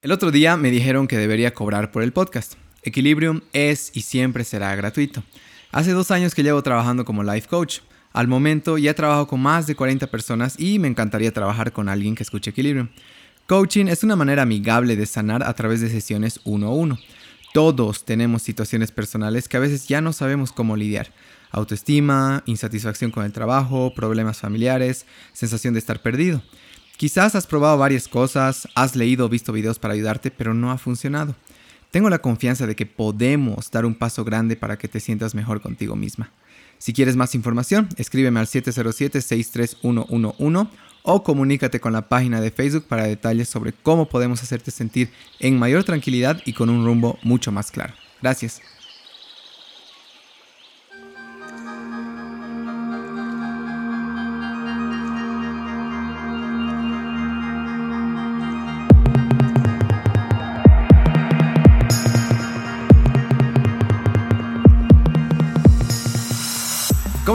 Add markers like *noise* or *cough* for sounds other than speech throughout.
El otro día me dijeron que debería cobrar por el podcast. Equilibrium es y siempre será gratuito. Hace dos años que llevo trabajando como life coach. Al momento ya trabajo con más de 40 personas y me encantaría trabajar con alguien que escuche Equilibrium. Coaching es una manera amigable de sanar a través de sesiones uno a uno. Todos tenemos situaciones personales que a veces ya no sabemos cómo lidiar. Autoestima, insatisfacción con el trabajo, problemas familiares, sensación de estar perdido. Quizás has probado varias cosas, has leído o visto videos para ayudarte, pero no ha funcionado. Tengo la confianza de que podemos dar un paso grande para que te sientas mejor contigo misma. Si quieres más información, escríbeme al 707-63111 o comunícate con la página de Facebook para detalles sobre cómo podemos hacerte sentir en mayor tranquilidad y con un rumbo mucho más claro. Gracias.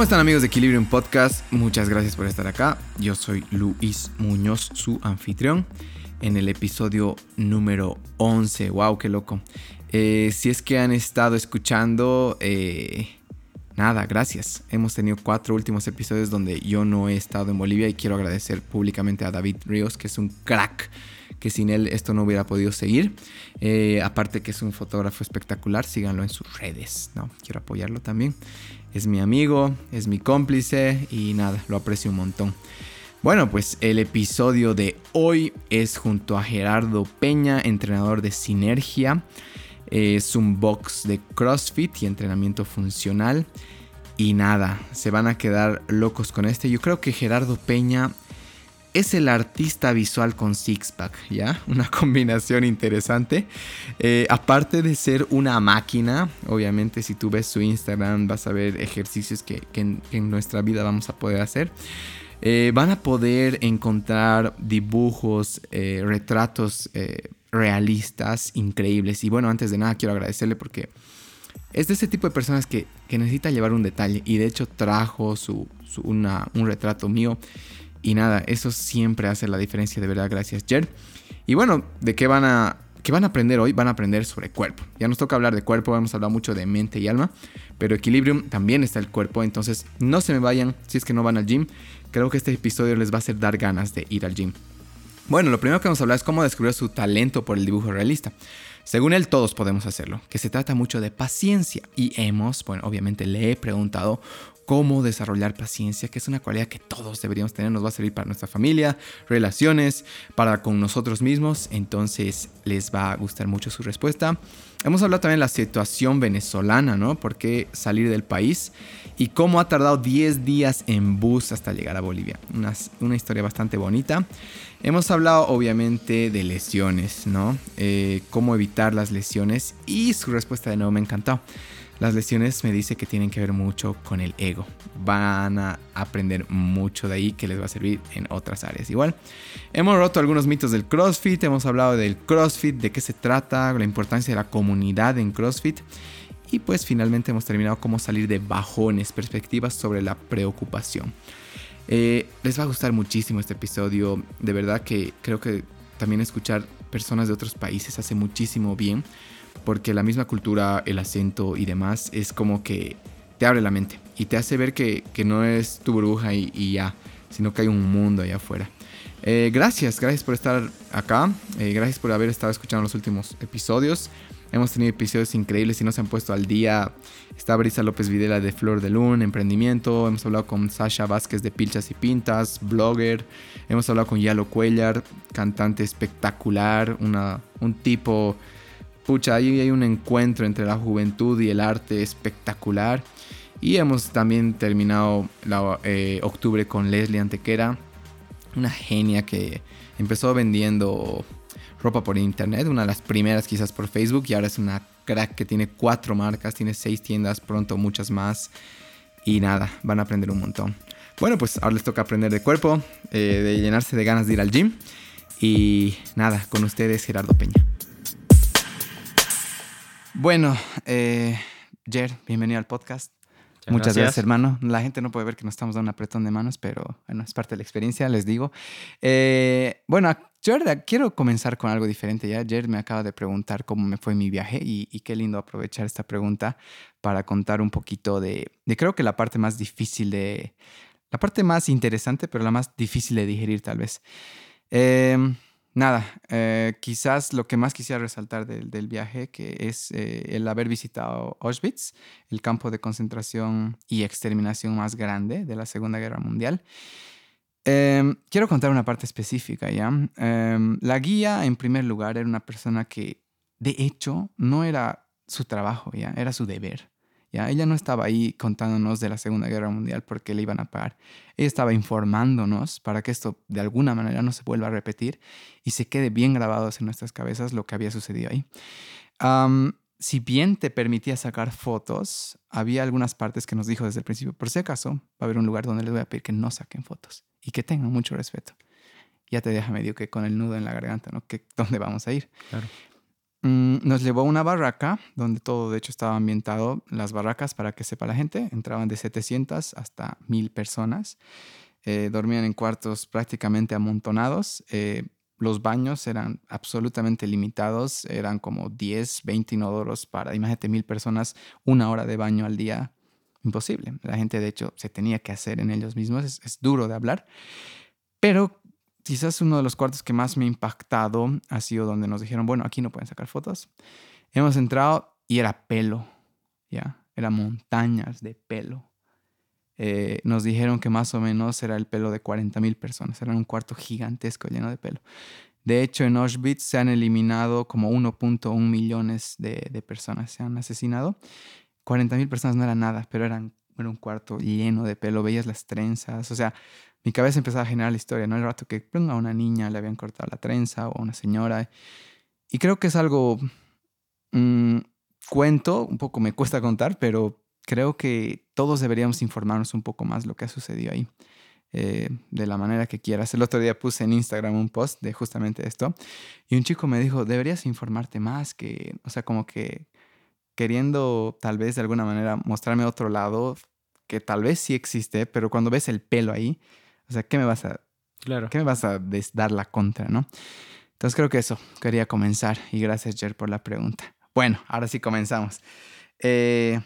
¿Cómo están amigos de Equilibrium Podcast? Muchas gracias por estar acá. Yo soy Luis Muñoz, su anfitrión, en el episodio número 11. ¡Wow, qué loco! Eh, si es que han estado escuchando, eh, nada, gracias. Hemos tenido cuatro últimos episodios donde yo no he estado en Bolivia y quiero agradecer públicamente a David Ríos, que es un crack que sin él esto no hubiera podido seguir. Eh, aparte que es un fotógrafo espectacular, síganlo en sus redes, ¿no? Quiero apoyarlo también es mi amigo, es mi cómplice y nada, lo aprecio un montón. Bueno, pues el episodio de hoy es junto a Gerardo Peña, entrenador de Sinergia. Es un box de CrossFit y entrenamiento funcional. Y nada, se van a quedar locos con este. Yo creo que Gerardo Peña es el artista visual con six-pack, ¿ya? *laughs* Una combinación interesante. Eh, aparte de ser una máquina, obviamente si tú ves su Instagram vas a ver ejercicios que, en, nuestra vida vamos a poder hacer. Eh, van a poder encontrar dibujos, eh, retratos realistas increíbles. Y bueno, antes de nada quiero agradecerle porque es de ese tipo de personas que, necesita llevar un detalle. Y de hecho trajo su, un retrato mío y nada, eso siempre hace la diferencia, de verdad. Gracias, Jer. Y bueno, ¿de qué van a, qué van a aprender hoy? Van a aprender sobre cuerpo. Ya nos toca hablar de cuerpo, hemos hablado mucho de mente y alma, pero Equilibrium también está el cuerpo, entonces no se me vayan si es que no van al gym. Creo que este episodio les va a hacer dar ganas de ir al gym. Bueno, lo primero que vamos a hablar es cómo descubrir su talento por el dibujo realista. Según él, todos podemos hacerlo, que se trata mucho de paciencia. Y hemos, bueno, obviamente le he preguntado cómo desarrollar paciencia, que es una cualidad que todos deberíamos tener, nos va a servir para nuestra familia, relaciones, para con nosotros mismos, entonces les va a gustar mucho su respuesta. Hemos hablado también de la situación venezolana, ¿no? ¿Por qué salir del país? Y cómo ha tardado 10 días en bus hasta llegar a Bolivia. Una, una historia bastante bonita. Hemos hablado obviamente de lesiones, ¿no? Eh, cómo evitar las lesiones y su respuesta de nuevo me encantó. Las lesiones me dice que tienen que ver mucho con el ego. Van a aprender mucho de ahí que les va a servir en otras áreas. Igual, hemos roto algunos mitos del CrossFit, hemos hablado del CrossFit, de qué se trata, la importancia de la comunidad en CrossFit. Y pues finalmente hemos terminado cómo salir de bajones, perspectivas sobre la preocupación. Eh, les va a gustar muchísimo este episodio. De verdad que creo que también escuchar personas de otros países hace muchísimo bien porque la misma cultura, el acento y demás es como que te abre la mente y te hace ver que, no es tu burbuja y, ya, sino que hay un mundo allá afuera. Eh, gracias, gracias por estar acá, eh, gracias por haber estado escuchando los últimos episodios. Hemos tenido episodios increíbles y nos han puesto al día. Está Brisa López Videla de Flor de Luna, Emprendimiento. Hemos hablado con Sasha Vázquez de Pilchas y Pintas, blogger. Hemos hablado con Yalo Cuellar, cantante espectacular, una, un tipo pucha, ahí hay un encuentro entre la juventud y el arte espectacular. Y hemos también terminado la, eh, octubre con Leslie Antequera, una genia que empezó vendiendo ropa por internet, una de las primeras quizás por Facebook y ahora es una crack que tiene cuatro marcas, tiene seis tiendas, pronto muchas más. Y nada, van a aprender un montón. Bueno, pues ahora les toca aprender de cuerpo, eh, de llenarse de ganas de ir al gym. Y nada, con ustedes Gerardo Peña. Bueno, eh, Jer, bienvenido al podcast. Muchas gracias. hermano. La gente no puede ver que nos estamos dando un apretón de manos, pero bueno, es parte de la experiencia, les digo. Eh, bueno, verdad, quiero comenzar con algo diferente. Ya ayer me acaba de preguntar cómo me fue mi viaje y, y, qué lindo aprovechar esta pregunta para contar un poquito de, de, creo que la parte más difícil de, la parte más interesante, pero la más difícil de digerir tal vez. Eh, nada, eh, quizás lo que más quisiera resaltar del, del viaje, que es eh, el haber visitado Auschwitz, el campo de concentración y exterminación más grande de la Segunda Guerra Mundial. Eh, quiero contar una parte específica, ¿ya? Em, la guía, en primer lugar, era una persona que, de hecho, no era su trabajo, ¿ya? Era su deber. Ella no estaba ahí contándonos de la Segunda Guerra Mundial porque le iban a pagar. Ella estaba informándonos para que esto de alguna manera no se vuelva a repetir y se quede bien grabado en nuestras cabezas lo que había sucedido ahí. Si bien te permitía sacar fotos, había algunas partes que nos dijo desde el principio, por si acaso, va a haber un lugar donde les voy a pedir que no saquen fotos y que tengan mucho respeto. Ya te deja medio que con el nudo en la garganta, ¿no? Que, ¿Dónde vamos a ir? Claro. Mm, nos llevó a una barraca donde todo de hecho estaba ambientado. Las barracas, para que sepa la gente, entraban de 700 hasta 1000 personas. Eh, dormían en cuartos prácticamente amontonados. Eh, los baños eran absolutamente limitados. Eran como 10, 20 inodoros para, imagínate, 1000 personas, una hora de baño al día. Imposible. La gente de hecho se tenía que hacer en ellos mismos. Es, es duro de hablar. Pero quizás uno de los cuartos que más me ha impactado ha sido donde nos dijeron, bueno, aquí no pueden sacar fotos. Hemos entrado y era pelo, ya, era montañas de pelo. Eh, nos dijeron que más o menos era el pelo de 40 mil personas, era un cuarto gigantesco lleno de pelo. De hecho, en Auschwitz se han eliminado como 1.1 millones de, de, personas, se han asesinado. 40 mil personas no era nada, pero eran, era un cuarto lleno de pelo, veías las trenzas, o sea, mi cabeza empezaba a generar la historia, ¿no? El rato que a una niña le habían cortado la trenza o a una señora. Y creo que es algo, mmm, cuento, un poco me cuesta contar, pero creo que todos deberíamos informarnos un poco más lo que ha sucedido ahí. Eh, de la manera que quieras. El otro día puse en Instagram un post de justamente esto y un chico me dijo, deberías informarte más, que, o sea, como que queriendo tal vez de alguna manera mostrarme otro lado que tal vez sí existe, pero cuando ves el pelo ahí, o sea, ¿qué me vas a, claro. ¿qué me vas a dar la contra, no? Entonces creo que eso, quería comenzar y gracias Jer por la pregunta. Bueno, ahora sí comenzamos. Eh,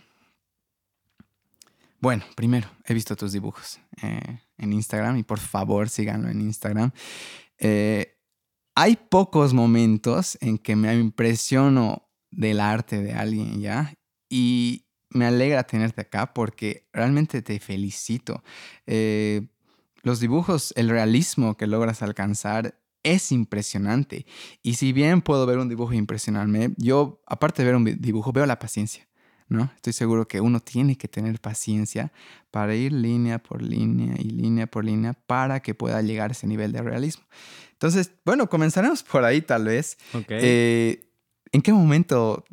bueno, primero, he visto tus dibujos eh, en Instagram y por favor síganlo en Instagram. Eh, hay pocos momentos en que me impresiono del arte de alguien, ¿ya? Y me alegra tenerte acá porque realmente te felicito. Eh, los dibujos, el realismo que logras alcanzar es impresionante. Y si bien puedo ver un dibujo e impresionarme, yo, aparte de ver un dibujo, veo la paciencia. ¿no? Estoy seguro que uno tiene que tener paciencia para ir línea por línea y línea por línea para que pueda llegar a ese nivel de realismo. Entonces, bueno, comenzaremos por ahí tal vez. Okay. Eh, ¿En qué momento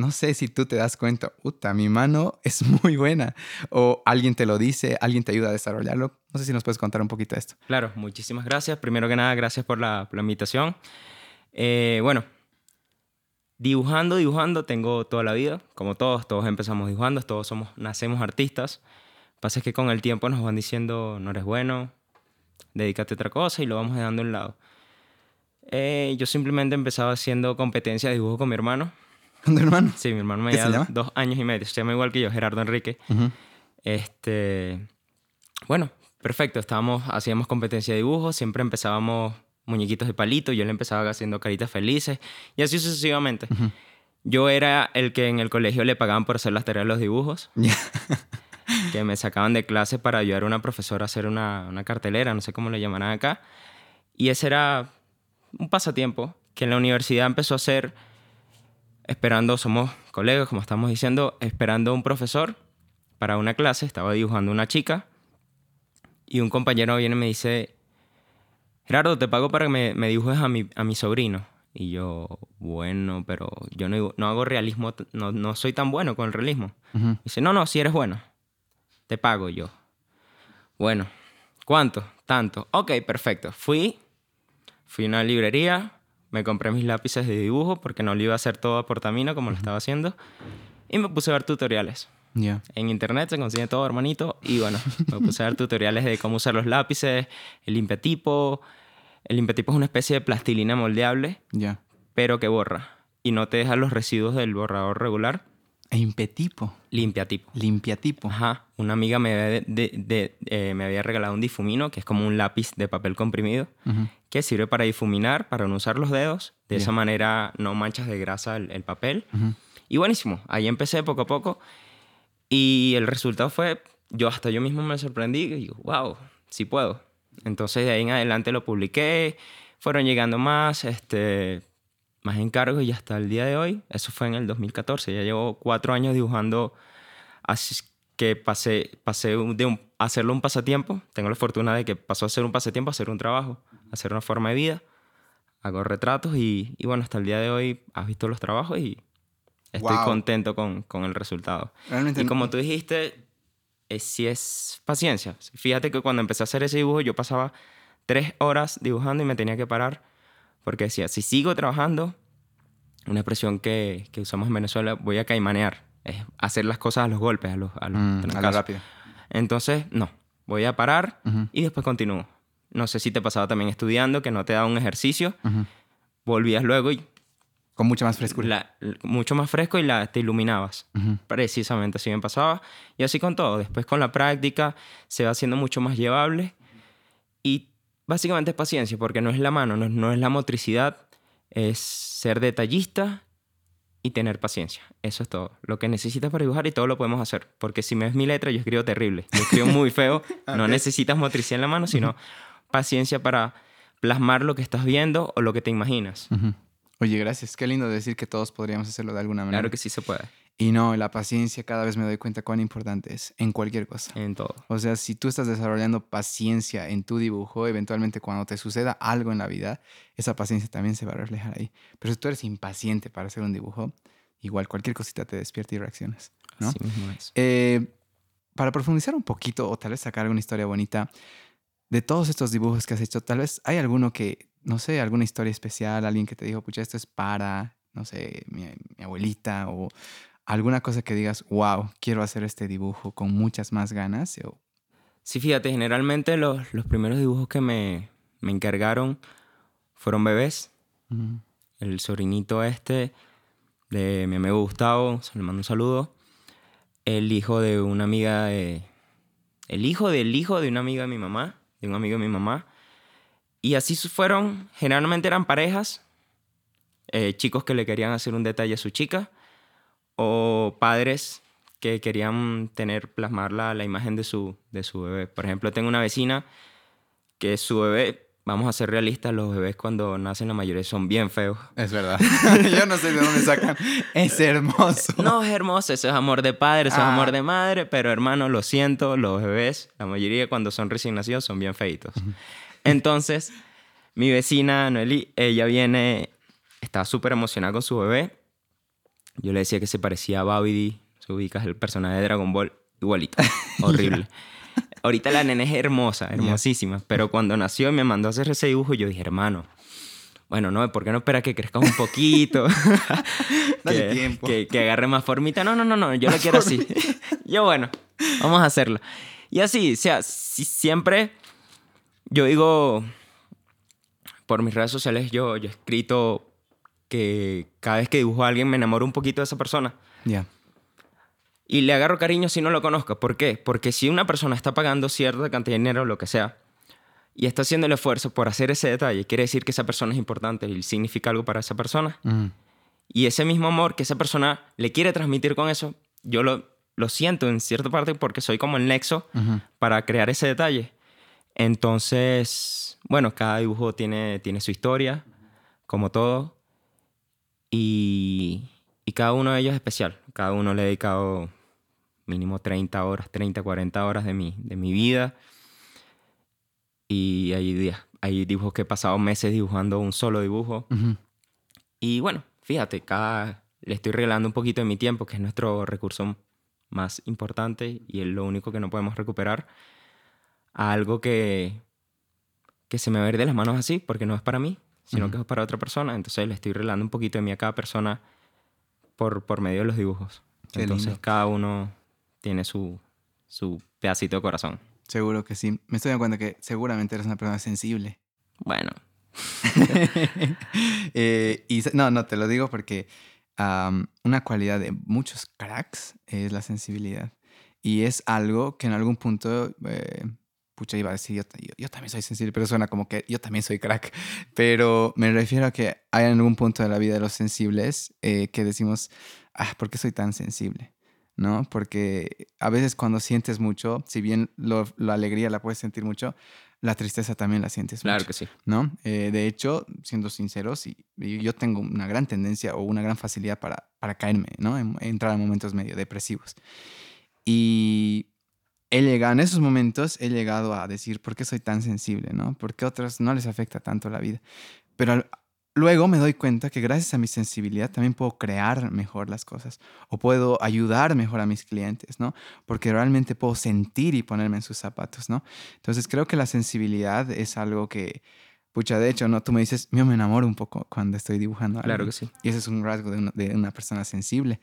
no sé si tú te das cuenta, puta, mi mano es *laughs* muy buena. O alguien te lo dice, alguien te ayuda a desarrollarlo. No sé si nos puedes contar un poquito de esto. Claro, muchísimas gracias. Primero que nada, gracias por la, invitación. Eh, bueno, dibujando, dibujando, tengo toda la vida. Como todos, todos empezamos dibujando, todos somos, nacemos artistas. Pasa es que con el tiempo nos van diciendo, no eres bueno, dedícate a otra cosa y lo vamos dejando a un lado. Eh, yo simplemente empezaba haciendo competencia de dibujo con mi hermano *laughs* ¿Con tu hermano? Sí, mi hermano me ¿Qué se lleva dos años y medio. Se llama igual que yo, Gerardo Enrique. Este, bueno, perfecto. Estábamos, hacíamos competencia de dibujo, siempre empezábamos muñequitos de palito, yo le empezaba haciendo caritas felices y así sucesivamente. Yo era el que en el colegio le pagaban por hacer las tareas de los dibujos, *laughs* que me sacaban de clase para ayudar a una profesora a hacer una, una cartelera, no sé cómo le llamarán acá. Y ese era un pasatiempo que en la universidad empezó a hacer esperando, somos colegas, como estamos diciendo, esperando un profesor para una clase, estaba dibujando una chica y un compañero viene y me dice, Gerardo, te pago para que me, me dibujes a mi, a mi sobrino. Y yo, bueno, pero yo no, no hago realismo, no, no soy tan bueno con el realismo. Ujú. Dice, no, no, si eres bueno, te pago yo. Bueno, ¿cuánto? Tanto. Ok, perfecto. Fui, fui a una librería, me compré mis lápices de dibujo porque no lo iba a hacer todo a portamino como lo estaba haciendo. Y me puse a ver tutoriales. Ya. En internet se consigue todo, hermanito. Y bueno, me puse a ver tutoriales de cómo usar los lápices, el limpiatipo, El limpiatipo es una especie de plastilina moldeable, Ya. pero que borra y no te deja los residuos del borrador regular. Impetipo. Limpiatipo. Limpiatipo. Ajá. Una amiga me había, de- de- eh, me había regalado un difumino, que es como un lápiz de papel comprimido, que sirve para difuminar, para no usar los dedos. De esa manera no manchas de grasa el, el papel. Y buenísimo. Ahí empecé poco a poco. Y el resultado fue, yo hasta yo mismo me sorprendí y digo, wow, sí puedo. Entonces de ahí en adelante lo publiqué, fueron llegando más, este, más encargos y hasta el día de hoy, eso fue en el 2014, ya llevo cuatro años dibujando, así que pasé, pasé de un- hacerlo un pasatiempo, tengo la fortuna de que pasó a ser un pasatiempo a ser un trabajo, a ser una forma de vida, hago retratos y, y bueno, hasta el día de hoy has visto los trabajos y estoy Wow. contento con, con el resultado. Realmente Y no- como tú dijiste, es, sí es paciencia. Fíjate que cuando empecé a hacer ese dibujo, yo pasaba tres horas dibujando y me tenía que parar porque decía, si sigo trabajando, una expresión que, que usamos en Venezuela, voy a caimanear. Es hacer las cosas a los golpes, a los, a los Mm, a lo rápido. Entonces, no, voy a parar Ujú. y después continúo. No sé si te pasaba también estudiando, que no te daba un ejercicio, Ujú. volvías luego y Con mucha más frescura. la- mucho más fresco y la, te iluminabas. Ujú. Precisamente así me pasaba. Y así con todo. Después con la práctica se va haciendo mucho más llevable. Básicamente es paciencia, porque no es la mano, no, no es la motricidad, es ser detallista y tener paciencia. Eso es todo. Lo que necesitas para dibujar y todo lo podemos hacer. Porque si me ves mi letra, yo escribo terrible. Yo escribo muy feo. *laughs* No necesitas motricidad en la mano, sino paciencia para plasmar lo que estás viendo o lo que te imaginas. Oye, gracias. Qué lindo decir que todos podríamos hacerlo de alguna manera. Claro que sí se puede. Y no, la paciencia cada vez me doy cuenta cuán importante es en cualquier cosa. En todo. O sea, si tú estás desarrollando paciencia en tu dibujo, eventualmente cuando te suceda algo en la vida, esa paciencia también se va a reflejar ahí. Pero si tú eres impaciente para hacer un dibujo, igual cualquier cosita te despierta y reaccionas. ¿no? Así mismo es. Eh, para profundizar un poquito o tal vez sacar alguna historia bonita de todos estos dibujos que has hecho, tal vez hay alguno que, no sé, alguna historia especial, alguien que te dijo, pucha, esto es para, no sé, mi, mi abuelita o alguna cosa que digas, wow, quiero hacer este dibujo con muchas más ganas. Sí, fíjate, generalmente los, los primeros dibujos que me, me encargaron fueron bebés. Ujú. El sobrinito este de mi amigo Gustavo, se le mando un saludo. El hijo de una amiga de... El hijo del hijo de una amiga de mi mamá, de un amigo de mi mamá. Y así fueron, generalmente eran parejas, eh, chicos que le querían hacer un detalle a su chica, o padres que querían tener, plasmar la, la imagen de su, de su bebé. Por ejemplo, tengo una vecina que su bebé, vamos a ser realistas, los bebés cuando nacen la mayoría son bien feos. Es verdad. *laughs* Yo no sé de dónde sacan. Es hermoso. No, es hermoso, eso es amor de padre, eso es Ah. amor de madre, pero hermano, lo siento, los bebés, la mayoría cuando son recién nacidos son bien feitos. Entonces, mi vecina Noeli, ella viene, estaba súper emocionada con su bebé. Yo le decía que se parecía a Babidi, se ubica el personaje de Dragon Ball, igualito, *laughs* horrible. *laughs* Ahorita la nena es hermosa, hermosísima, pero cuando nació y me mandó a hacer ese dibujo, yo dije, hermano, bueno, no, ¿por qué no espera que crezca un poquito? *laughs* Dale que, tiempo. Que, que agarre más formita. No, no, no, no, yo lo quiero así. yo, bueno, vamos a hacerlo. Y así, o sea, si- siempre, yo digo, por mis redes sociales, yo, yo he escrito que cada vez que dibujo a alguien me enamoro un poquito de esa persona. Ya. Y le agarro cariño si no lo conozco. ¿Por qué? Porque si una persona está pagando cierta cantidad de dinero o lo que sea, y está haciendo el esfuerzo por hacer ese detalle, quiere decir que esa persona es importante y significa algo para esa persona. Y ese mismo amor que esa persona le quiere transmitir con eso, yo lo, lo siento en cierta parte porque soy como el nexo para crear ese detalle. Entonces, bueno, cada dibujo tiene, tiene su historia, como todo. Y, y cada uno de ellos es especial. Cada uno le he dedicado mínimo 30 horas, 30, 40 horas de mi, de mi vida. Y hay días, hay dibujos que he pasado meses dibujando un solo dibujo. Y bueno, fíjate, cada, le estoy regalando un poquito de mi tiempo, que es nuestro recurso más importante y es lo único que no podemos recuperar, a algo que, que se me va a ir de las manos así, porque no es para mí, sino Ujú. que es para otra persona. Entonces le estoy regalando un poquito de mí a cada persona por, por medio de los dibujos. Qué Entonces lindo. cada uno tiene su, su pedacito de corazón. Seguro que sí. Me estoy dando cuenta que seguramente eres una persona sensible. Bueno, *laughs* Eh, y no, no, te lo digo porque una cualidad de muchos cracks es la sensibilidad. Y es algo que en algún punto, eh, pucha, iba a decir, yo, yo, también soy sensible, pero suena como que yo también soy crack. Pero me refiero a que hay en algún punto de la vida de los sensibles eh, que decimos, ah, ¿por qué soy tan sensible? ¿no? Porque a veces cuando sientes mucho, si bien la alegría la puedes sentir mucho, la tristeza también la sientes claro mucho. que sí. ¿no? Eh, de hecho, siendo sinceros, y, yo tengo una gran tendencia o una gran facilidad para, para caerme, ¿no? entrar en momentos medio depresivos. Y he llegado, en esos momentos he llegado a decir, ¿por qué soy tan sensible, no? ¿Por qué a otros no les afecta tanto la vida? Pero Luego me doy cuenta que gracias a mi sensibilidad también puedo crear mejor las cosas o puedo ayudar mejor a mis clientes, ¿no? Porque realmente puedo sentir y ponerme en sus zapatos, ¿no? Entonces creo que la sensibilidad es algo que, pucha, de hecho, ¿no? Tú me dices, yo me enamoro un poco cuando estoy dibujando. Claro que sí. Y ese es un rasgo de una, persona sensible.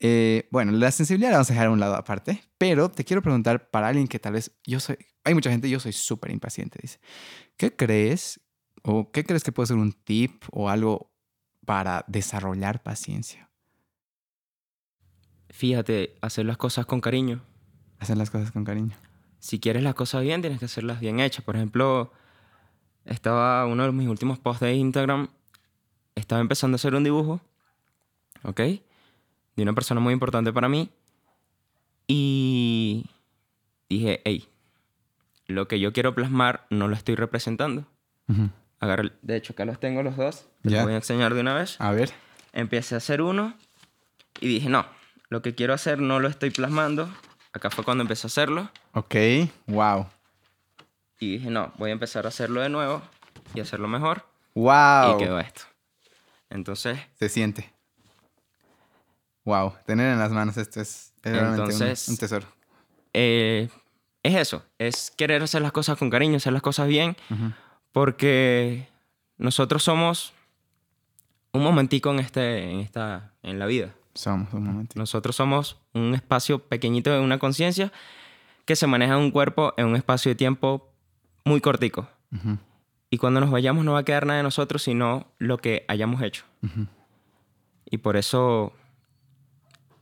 Eh, bueno, la sensibilidad la vamos a dejar a un lado aparte, pero te quiero preguntar para alguien que tal vez yo soy, hay mucha gente, yo soy súper impaciente, dice, ¿qué crees ¿O qué crees que puede ser un tip o algo para desarrollar paciencia? Fíjate, hacer las cosas con cariño. Hacer las cosas con cariño. Si quieres las cosas bien, tienes que hacerlas bien hechas. Por ejemplo, estaba uno de mis últimos posts de Instagram, estaba empezando a hacer un dibujo, ¿ok? De una persona muy importante para mí. Y dije, hey, lo que yo quiero plasmar no lo estoy representando de hecho, acá los tengo los dos. Te los voy a enseñar de una vez. A ver. Empecé a hacer uno y dije, no, lo que quiero hacer no lo estoy plasmando. Acá fue cuando empecé a hacerlo. Ok, wow. Y dije, no, voy a empezar a hacerlo de nuevo y hacerlo mejor. Wow. Y quedó esto. Entonces. Se siente. Wow, tener en las manos esto es, entonces, un, tesoro. Eh, es eso, es querer hacer las cosas con cariño, hacer las cosas bien. Porque nosotros somos un momentico en, este, en, esta, en la vida. Somos un momentico. Nosotros somos un espacio pequeñito de una conciencia que se maneja en un cuerpo en un espacio de tiempo muy cortico. Y cuando nos vayamos no va a quedar nada de nosotros, sino lo que hayamos hecho. Y por eso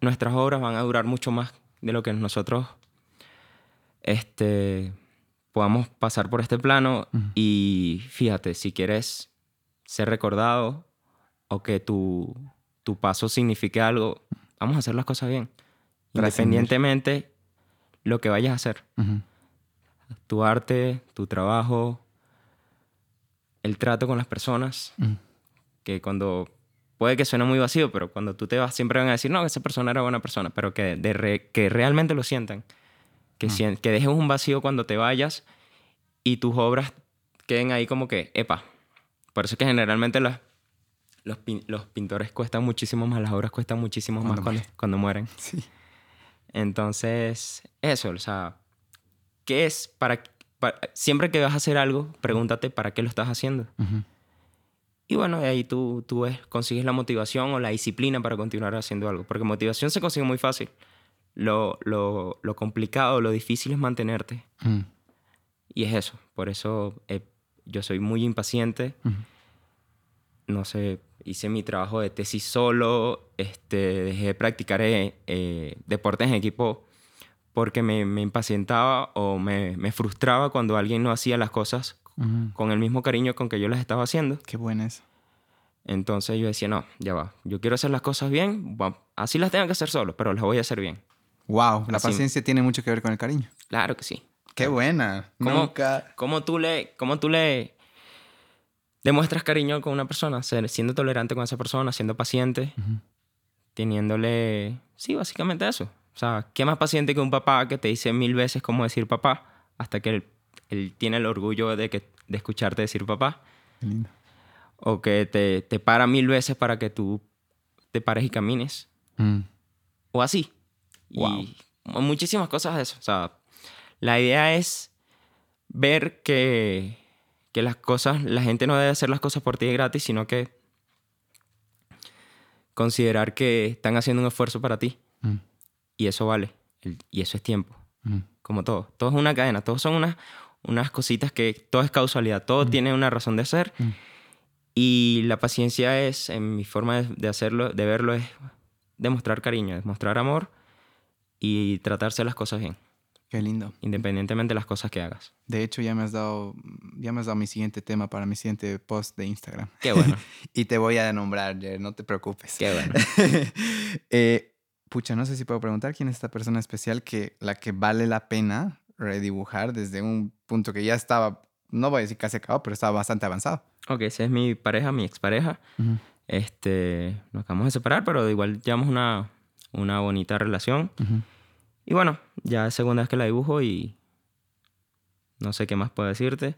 nuestras obras van a durar mucho más de lo que nosotros este, podamos pasar por este plano y fíjate, si quieres ser recordado o que tu, tu paso signifique algo, vamos a hacer las cosas bien. Independientemente lo que vayas a hacer. Tu arte, tu trabajo, el trato con las personas, que cuando puede que suene muy vacío, pero cuando tú te vas siempre van a decir, no, esa persona era buena persona, pero que, de que realmente lo sientan que, que dejes un vacío cuando te vayas y tus obras queden ahí como que, epa. Por eso es que generalmente los, los, pintores cuestan muchísimo más, las obras cuestan muchísimo más cuando, mueren. Sí. Entonces, eso, o sea, ¿qué es para, Siempre que vas a hacer algo, pregúntate para qué lo estás haciendo. Y bueno, de ahí tú, tú consigues la motivación o la disciplina para continuar haciendo algo. Porque motivación se consigue muy fácil lo, lo, lo complicado, lo difícil es mantenerte. Y es eso. Por eso eh, yo soy muy impaciente. No sé, hice mi trabajo de tesis solo. Este, dejé de practicar eh, eh, deportes en equipo porque me, me impacientaba o me, me, frustraba cuando alguien no hacía las cosas con el mismo cariño con que yo las estaba haciendo. Qué buena eso. Entonces yo decía, no, ya va. Yo quiero hacer las cosas bien. así las tengo que hacer solo, pero las voy a hacer bien. Wow, la paciencia tiene mucho que ver con el cariño. Claro que sí. Qué buena. ¿Cómo, Nunca... ¿cómo tú le, cómo tú le demuestras cariño con una persona? Siendo tolerante con esa persona, siendo paciente, teniéndole... Sí, básicamente eso. O sea, ¿qué más paciente que un papá que te dice mil veces cómo decir papá hasta que él, tiene el orgullo de, que, de escucharte decir papá? Qué lindo. O que te, te para mil veces para que tú te pares y camines. Mm. O así. Y muchísimas cosas de eso. O sea, la idea es ver que, que las cosas, la gente no debe hacer las cosas por ti gratis, sino que considerar que están haciendo un esfuerzo para ti. Y eso vale. y eso es tiempo. Mm. Como todo. Todo es una cadena. Todos son una, unas cositas que todo es causalidad, todo tiene una razón de ser. Y la paciencia es, en mi forma de, de hacerlo, de verlo, es demostrar cariño, demostrar amor y tratarse las cosas bien, Qué lindo. independientemente de las cosas que hagas. De hecho, ya me has dado, ya me has dado mi siguiente tema para mi siguiente post de Instagram. Qué bueno, *laughs* Y te voy a nombrar, Jer, no te preocupes. qué bueno. *laughs* Eh, pucha, no sé si puedo preguntar quién es esta persona especial que la que vale la pena redibujar desde un punto que ya estaba, no voy a decir casi acabado, pero estaba bastante avanzado. Ok, esa es mi pareja, mi expareja. Este, nos acabamos de separar, pero igual llevamos una, una bonita relación. Y bueno, ya es segunda vez que la dibujo y no sé qué más puedo decirte.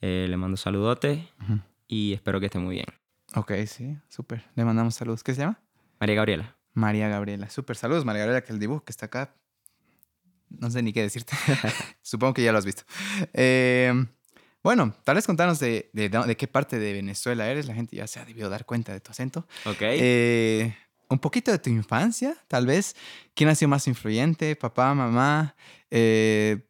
Eh, le mando saludote Ujú. y espero que esté muy bien. Ok, sí, súper. Le mandamos saludos. ¿Qué se llama? María Gabriela. María Gabriela. Súper, saludos, María Gabriela, que el dibujo que está acá. No sé ni qué decirte. *laughs* Supongo que ya lo has visto. Eh, bueno, tal vez contanos de, de, de qué parte de Venezuela eres. La gente ya se ha debido dar cuenta de tu acento. Ok. Eh, un poquito de tu infancia, tal vez. ¿Quién ha sido más influyente? ¿Papá, mamá? Eh,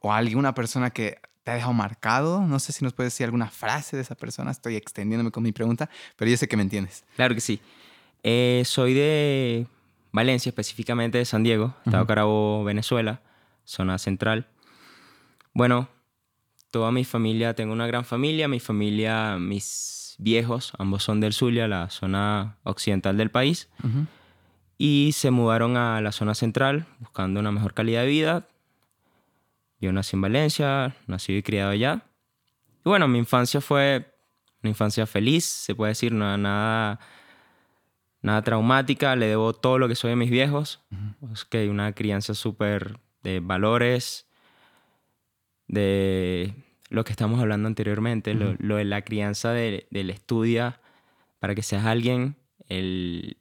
¿O alguna persona que te ha dejado marcado? No sé si nos puedes decir alguna frase de esa persona. Estoy extendiéndome con mi pregunta, pero yo sé que me entiendes. Claro que sí. Eh, soy de Valencia, específicamente de San Diego, Estado Ujú. Carabobo, Venezuela, zona central. Bueno, toda mi familia, tengo una gran familia. Mi familia, mis viejos, ambos son del Zulia, la zona occidental del país. Y se mudaron a la zona central buscando una mejor calidad de vida. Yo nací en Valencia, nací y criado allá. Y bueno, mi infancia fue una infancia feliz, se puede decir, no, nada, nada traumática. Le debo todo lo que soy a mis viejos. Es que una crianza súper de valores, de lo que estamos hablando anteriormente, lo, de la crianza de- del estudia para que seas alguien. El,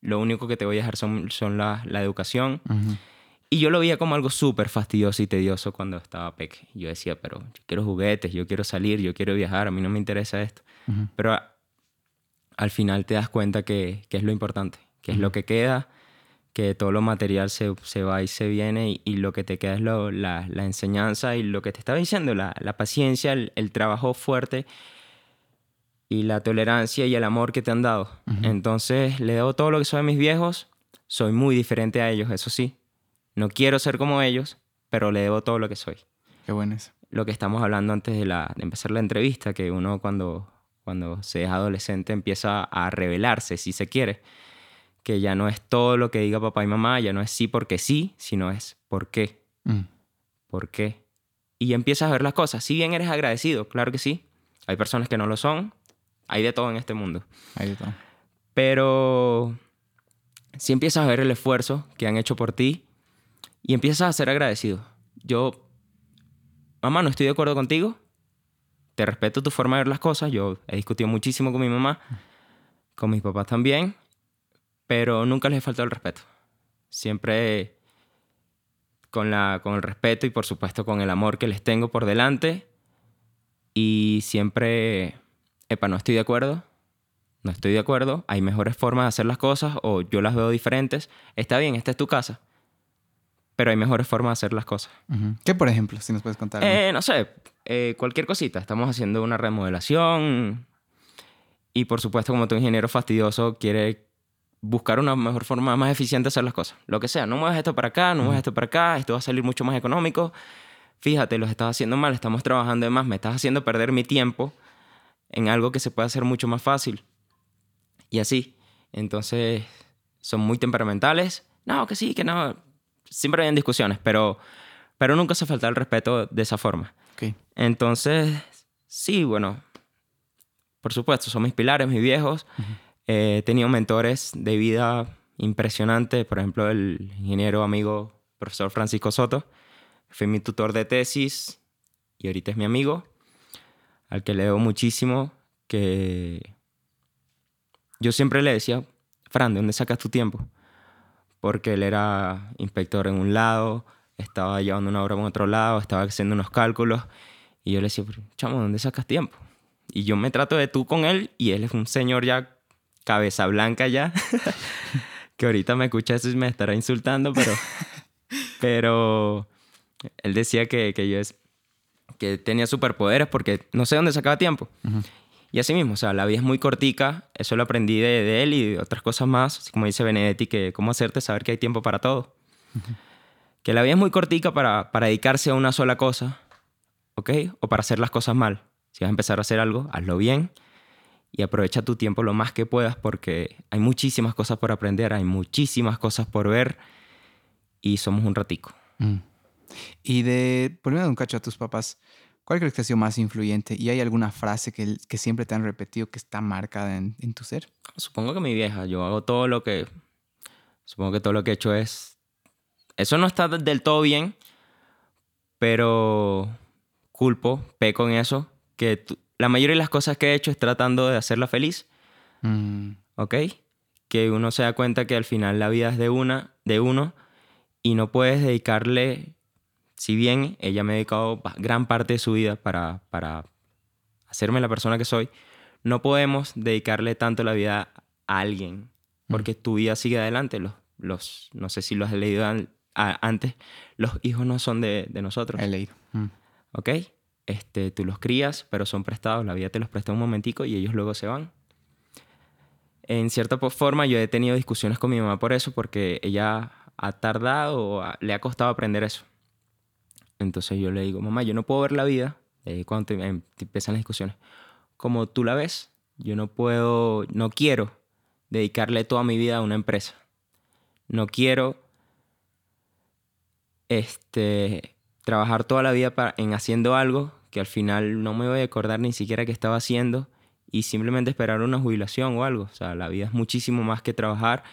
lo único que te voy a dejar son, son la, la educación. Y yo lo veía como algo súper fastidioso y tedioso cuando estaba peque. Yo decía, pero yo quiero juguetes, yo quiero salir, yo quiero viajar, a mí no me interesa esto. Pero al final te das cuenta que, que es lo importante, que es lo que queda, que todo lo material se, se va y se viene y, y lo que te queda es lo- la, la enseñanza y lo que te estaba diciendo, la, la paciencia, el, el trabajo fuerte y la tolerancia y el amor que te han dado. Entonces le debo todo lo que soy a mis viejos, soy muy diferente a ellos, eso sí. No quiero ser como ellos, pero le debo todo lo que soy Qué bueno eso. lo que estamos hablando antes de, la, de empezar la entrevista, que uno cuando, cuando se es adolescente empieza a revelarse, si se quiere, que ya no es todo lo que diga papá y mamá, ya no es sí porque sí, sino es por qué, Mm. por qué. Y empiezas a ver las cosas. Si bien eres agradecido, claro que sí, hay personas que no lo son, hay de todo en este mundo, Ahí de todo. pero si empiezas a ver el esfuerzo que han hecho por ti y empiezas a ser agradecido. Yo, mamá, no estoy de acuerdo contigo. Te respeto tu forma de ver las cosas. Yo he discutido muchísimo con mi mamá, con mis papás también, pero nunca les he faltado el respeto. Siempre con, la, con el respeto y por supuesto con el amor que les tengo por delante. Y siempre, epa, no estoy de acuerdo, no estoy de acuerdo, hay mejores formas de hacer las cosas o yo las veo diferentes. Está bien, esta es tu casa, pero hay mejores formas de hacer las cosas. ¿Qué, por ejemplo, si nos puedes contar? Eh, no sé, eh, cualquier cosita. Estamos haciendo una remodelación y por supuesto como todo ingeniero fastidioso quiere buscar una mejor forma más eficiente de hacer las cosas. Lo que sea, no mueves esto para acá, no mueves esto para acá, esto va a salir mucho más económico. Fíjate, lo estás haciendo mal, estamos trabajando de más, me estás haciendo perder mi tiempo en algo que se puede hacer mucho más fácil. Y así. Entonces, son muy temperamentales. No, que sí, que no. Siempre hay discusiones, pero, pero nunca se falta el respeto de esa forma. Entonces, sí, bueno, por supuesto, son mis pilares, mis viejos. Eh, he tenido mentores de vida impresionantes, por ejemplo, el ingeniero amigo profesor Francisco Soto, fue mi tutor de tesis y ahorita es mi amigo, al que le debo muchísimo, que yo siempre le decía, Fran, ¿de dónde sacas tu tiempo? Porque él era inspector en un lado, estaba llevando una obra en otro lado, estaba haciendo unos cálculos, y yo le decía, chamo, ¿dónde sacas tiempo? Y yo me trato de tú con él, y él es un señor ya cabeza blanca ya, *laughs* que ahorita me escucha eso y me estará insultando, pero, *laughs* pero él decía que, que yo es, que tenía superpoderes porque no sé dónde sacaba tiempo. Y así mismo, o sea, la vida es muy cortica, eso lo aprendí de, él y de otras cosas más, como dice Benedetti, que cómo hacerte saber que hay tiempo para todo. Que la vida es muy cortica para, para dedicarse a una sola cosa, ¿ok? O para hacer las cosas mal. Si vas a empezar a hacer algo, hazlo bien y aprovecha tu tiempo lo más que puedas porque hay muchísimas cosas por aprender, hay muchísimas cosas por ver y somos un ratico. Mm. Y de, poniendo un cacho a tus papás, ¿cuál crees que ha sido más influyente? ¿Y hay alguna frase que, que siempre te han repetido que está marcada en, en, tu ser? Supongo que mi vieja, yo hago todo lo que, supongo que todo lo que he hecho es, eso no está del todo bien, pero culpo, peco en eso, que la mayoría de las cosas que he hecho es tratando de hacerla feliz. Mm. ¿Ok? Que uno se da cuenta que al final la vida es de una, de uno, y no puedes dedicarle si bien ella me ha dedicado gran parte de su vida para, para hacerme la persona que soy, no podemos dedicarle tanto la vida a alguien, porque tu vida sigue adelante. Los, los, no sé si lo has leído antes, los hijos no son de, de nosotros. He leído. Mm. ¿Ok? Este, tú los crías, pero son prestados, la vida te los presta un momentico y ellos luego se van. En cierta forma yo he tenido discusiones con mi mamá por eso, porque ella ha tardado o le ha costado aprender eso. Entonces yo le digo, mamá, yo no puedo ver la vida, eh, cuando em, empiezan las discusiones, como tú la ves, yo no puedo, no quiero dedicarle toda mi vida a una empresa. No quiero este, trabajar toda la vida en haciendo algo que al final no me voy a acordar ni siquiera que estaba haciendo y simplemente esperar una jubilación o algo. O sea, la vida es muchísimo más que trabajar,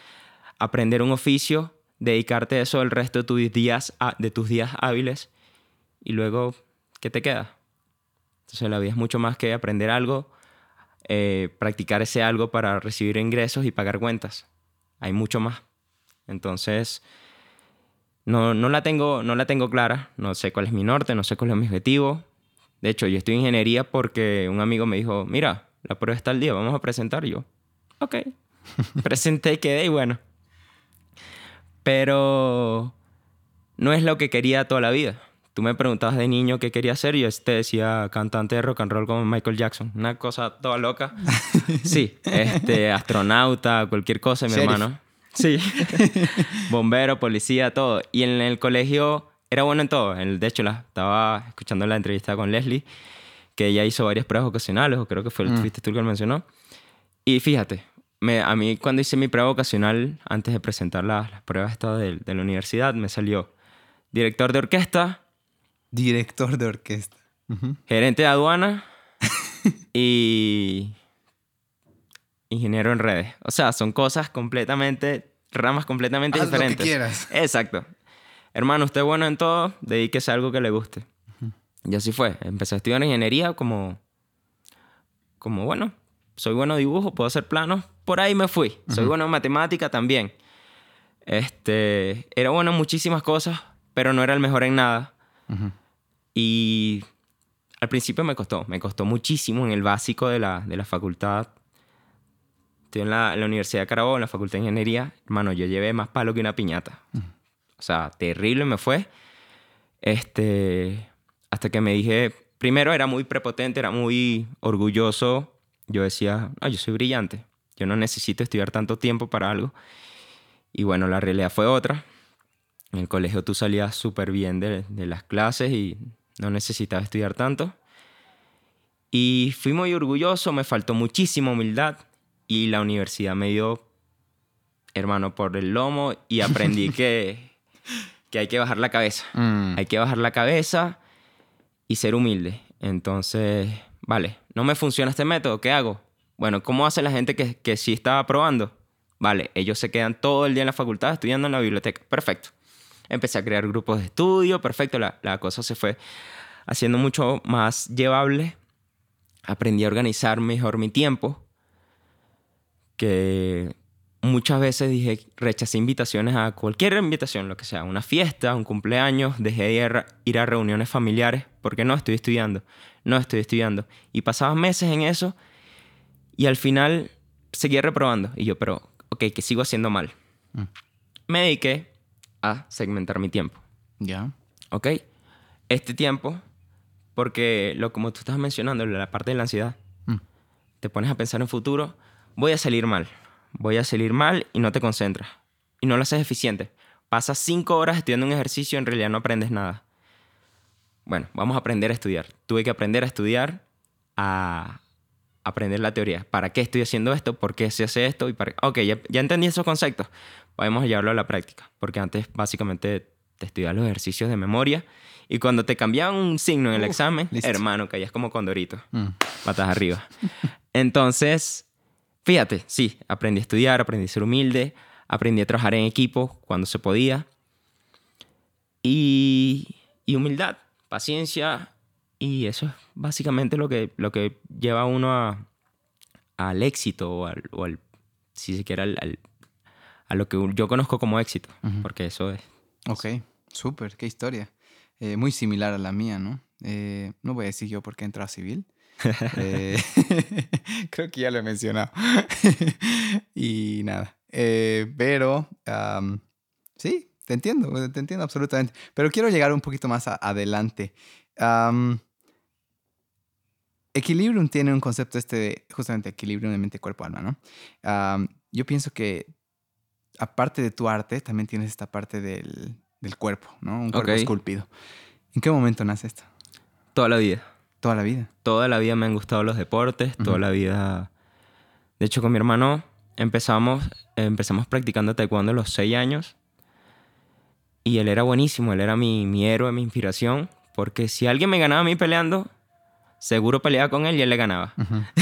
aprender un oficio, dedicarte a eso el resto de tus días, de tus días hábiles y luego, ¿qué te queda? Entonces la vida es mucho más que aprender algo, eh, practicar ese algo para recibir ingresos y pagar cuentas. Hay mucho más. Entonces, no, no, la tengo, no la tengo clara, no sé cuál es mi norte, no sé cuál es mi objetivo. De hecho, yo estoy en ingeniería porque un amigo me dijo, mira, la prueba está al día, vamos a presentar. yo, ok. *laughs* Presenté, y quedé y bueno. Pero no es lo que quería toda la vida tú me preguntabas de niño qué quería ser y yo te decía cantante de rock and roll como Michael Jackson. Una cosa toda loca. *laughs* Sí, este, astronauta, cualquier cosa, mi hermano. Sí. *laughs* Bombero, policía, todo. Y en el colegio era bueno en todo. De hecho, la, estaba escuchando la entrevista con Leslie, que ella hizo varias pruebas ocasionales, o creo que fue el mm. tú que lo mencionó. Y fíjate, me, a mí cuando hice mi prueba ocasional, antes de presentar las, pruebas de, de la universidad, me salió director de orquesta, Director de orquesta. Gerente de aduana *laughs* y ingeniero en redes. O sea, son cosas completamente, ramas completamente diferentes. Lo que quieras. Exacto. Hermano, usted es bueno en todo, dedíquese a algo que le guste. Y así fue. Empecé a estudiar ingeniería como, como bueno, soy bueno en dibujo, puedo hacer planos. Por ahí me fui. Soy bueno en matemática también. Este, era bueno en muchísimas cosas, pero no era el mejor en nada. Y al principio me costó, me costó muchísimo en el básico de la, de la facultad. Estoy en la, Universidad de Carabobo, en la Facultad de Ingeniería. Hermano, yo llevé más palo que una piñata. O sea, terrible me fue. Este, hasta que me dije, primero era muy prepotente, era muy orgulloso. Yo decía, no, yo soy brillante. Yo no necesito estudiar tanto tiempo para algo. Y bueno, la realidad fue otra. En el colegio tú salías súper bien de, de, las clases y no necesitaba estudiar tanto. Y fui muy orgulloso, me faltó muchísima humildad y la universidad me dio, hermano, por el lomo y aprendí *laughs* que, que hay que bajar la cabeza. Mm. Hay que bajar la cabeza y ser humilde. Entonces, vale, no me funciona este método, ¿qué hago? Bueno, ¿cómo hace la gente que, que sí estaba probando? Vale, ellos se quedan todo el día en la facultad estudiando en la biblioteca. Perfecto empecé a crear grupos de estudio, perfecto, la, la cosa se fue haciendo mucho más llevable. Aprendí a organizar mejor mi tiempo, que muchas veces dije, rechacé invitaciones a cualquier invitación, lo que sea, una fiesta, un cumpleaños, dejé de ir, ir a reuniones familiares porque no estoy estudiando, no estoy estudiando. Y pasaba meses en eso y al final seguía reprobando. Y yo, pero, ok, que sigo haciendo mal. Mm. Me dediqué a segmentar mi tiempo. Ya. ¿Ok? Este tiempo Porque lo como tú estás mencionando, la parte de la ansiedad, Mm. te pones a pensar en futuro, voy a salir mal, voy a salir mal y no te concentras. Y no lo haces eficiente. Pasas cinco horas estudiando un ejercicio y en realidad no aprendes nada. Bueno, vamos a aprender a estudiar. Tuve que aprender a estudiar, a aprender la teoría. ¿Para qué estoy haciendo esto? ¿Por qué se hace esto? Y para... Ok, ya, ya entendí esos conceptos. Podemos llevarlo a la práctica. Porque antes básicamente te estudias los ejercicios de memoria y cuando te cambiaban un signo en el Uf, examen, listo. hermano, caías como condorito Mm. patas arriba. Entonces, fíjate, sí, aprendí a estudiar, aprendí a ser humilde, aprendí a trabajar en equipo cuando se podía. Y, y humildad, paciencia, y eso es básicamente lo que, lo que lleva a uno a, al éxito o al, o al- si se quiere, al- al- a lo que yo conozco como éxito, porque eso es... Ok, súper, qué historia. Eh, muy similar a la mía, ¿no? Eh, no voy a decir yo por qué entré a civil. *laughs* Eh, *laughs* creo que ya lo he mencionado. *laughs* y nada. Pero, sí, te entiendo, te entiendo absolutamente. Pero quiero llegar un poquito más adelante. Am, Equilibrium tiene un concepto este de justamente equilibrio de mente, cuerpo, alma, ¿no? Yo pienso que aparte de tu arte, también tienes esta parte del, del cuerpo, ¿no? Un cuerpo esculpido. ¿En qué momento nace esto? Toda la vida. Toda la vida. toda la vida me han gustado los deportes, toda la vida... De hecho, con mi hermano empezamos, empezamos practicando taekwondo a los seis años y él era buenísimo, él era mi, mi héroe, mi inspiración, porque si alguien me ganaba a mí peleando, seguro peleaba con él y él le ganaba.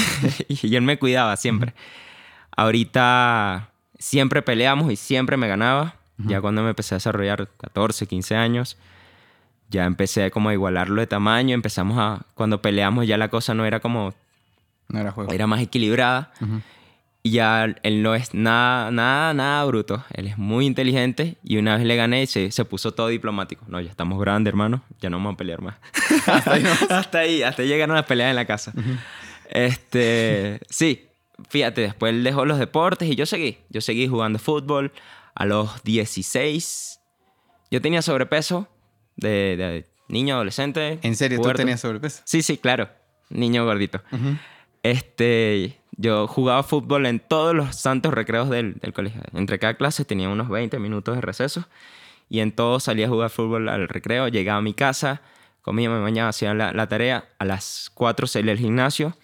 *laughs* y él me cuidaba siempre. Ahorita siempre peleamos y siempre me ganaba. Ya cuando me empecé a desarrollar 14, 15 años, ya empecé como a igualarlo de tamaño. Empezamos a... Cuando peleamos ya la cosa no era como... No era juego. Era más equilibrada. Y ya él no es nada, nada, nada bruto. Él es muy inteligente. Y una vez le gané y se, se puso todo diplomático. No, ya estamos grandes, hermano. Ya no vamos a pelear más. *laughs* hasta ahí, hasta ahí. Hasta ahí llegaron las peleas en la casa. Este... Sí. Fíjate, después él dejó los deportes y yo seguí. Yo seguí jugando fútbol. A los 16... Yo tenía sobrepeso de, de niño, adolescente. ¿En serio? ¿Tú tenías sobrepeso? Sí, sí, claro. Niño gordito. Este, yo jugaba fútbol en todos los santos recreos del, del colegio. Entre cada clase tenía unos 20 minutos de receso y en todos salía a jugar fútbol al recreo. Llegaba a mi casa, comía, me bañaba, hacía la, la tarea. A las 4 salía al gimnasio.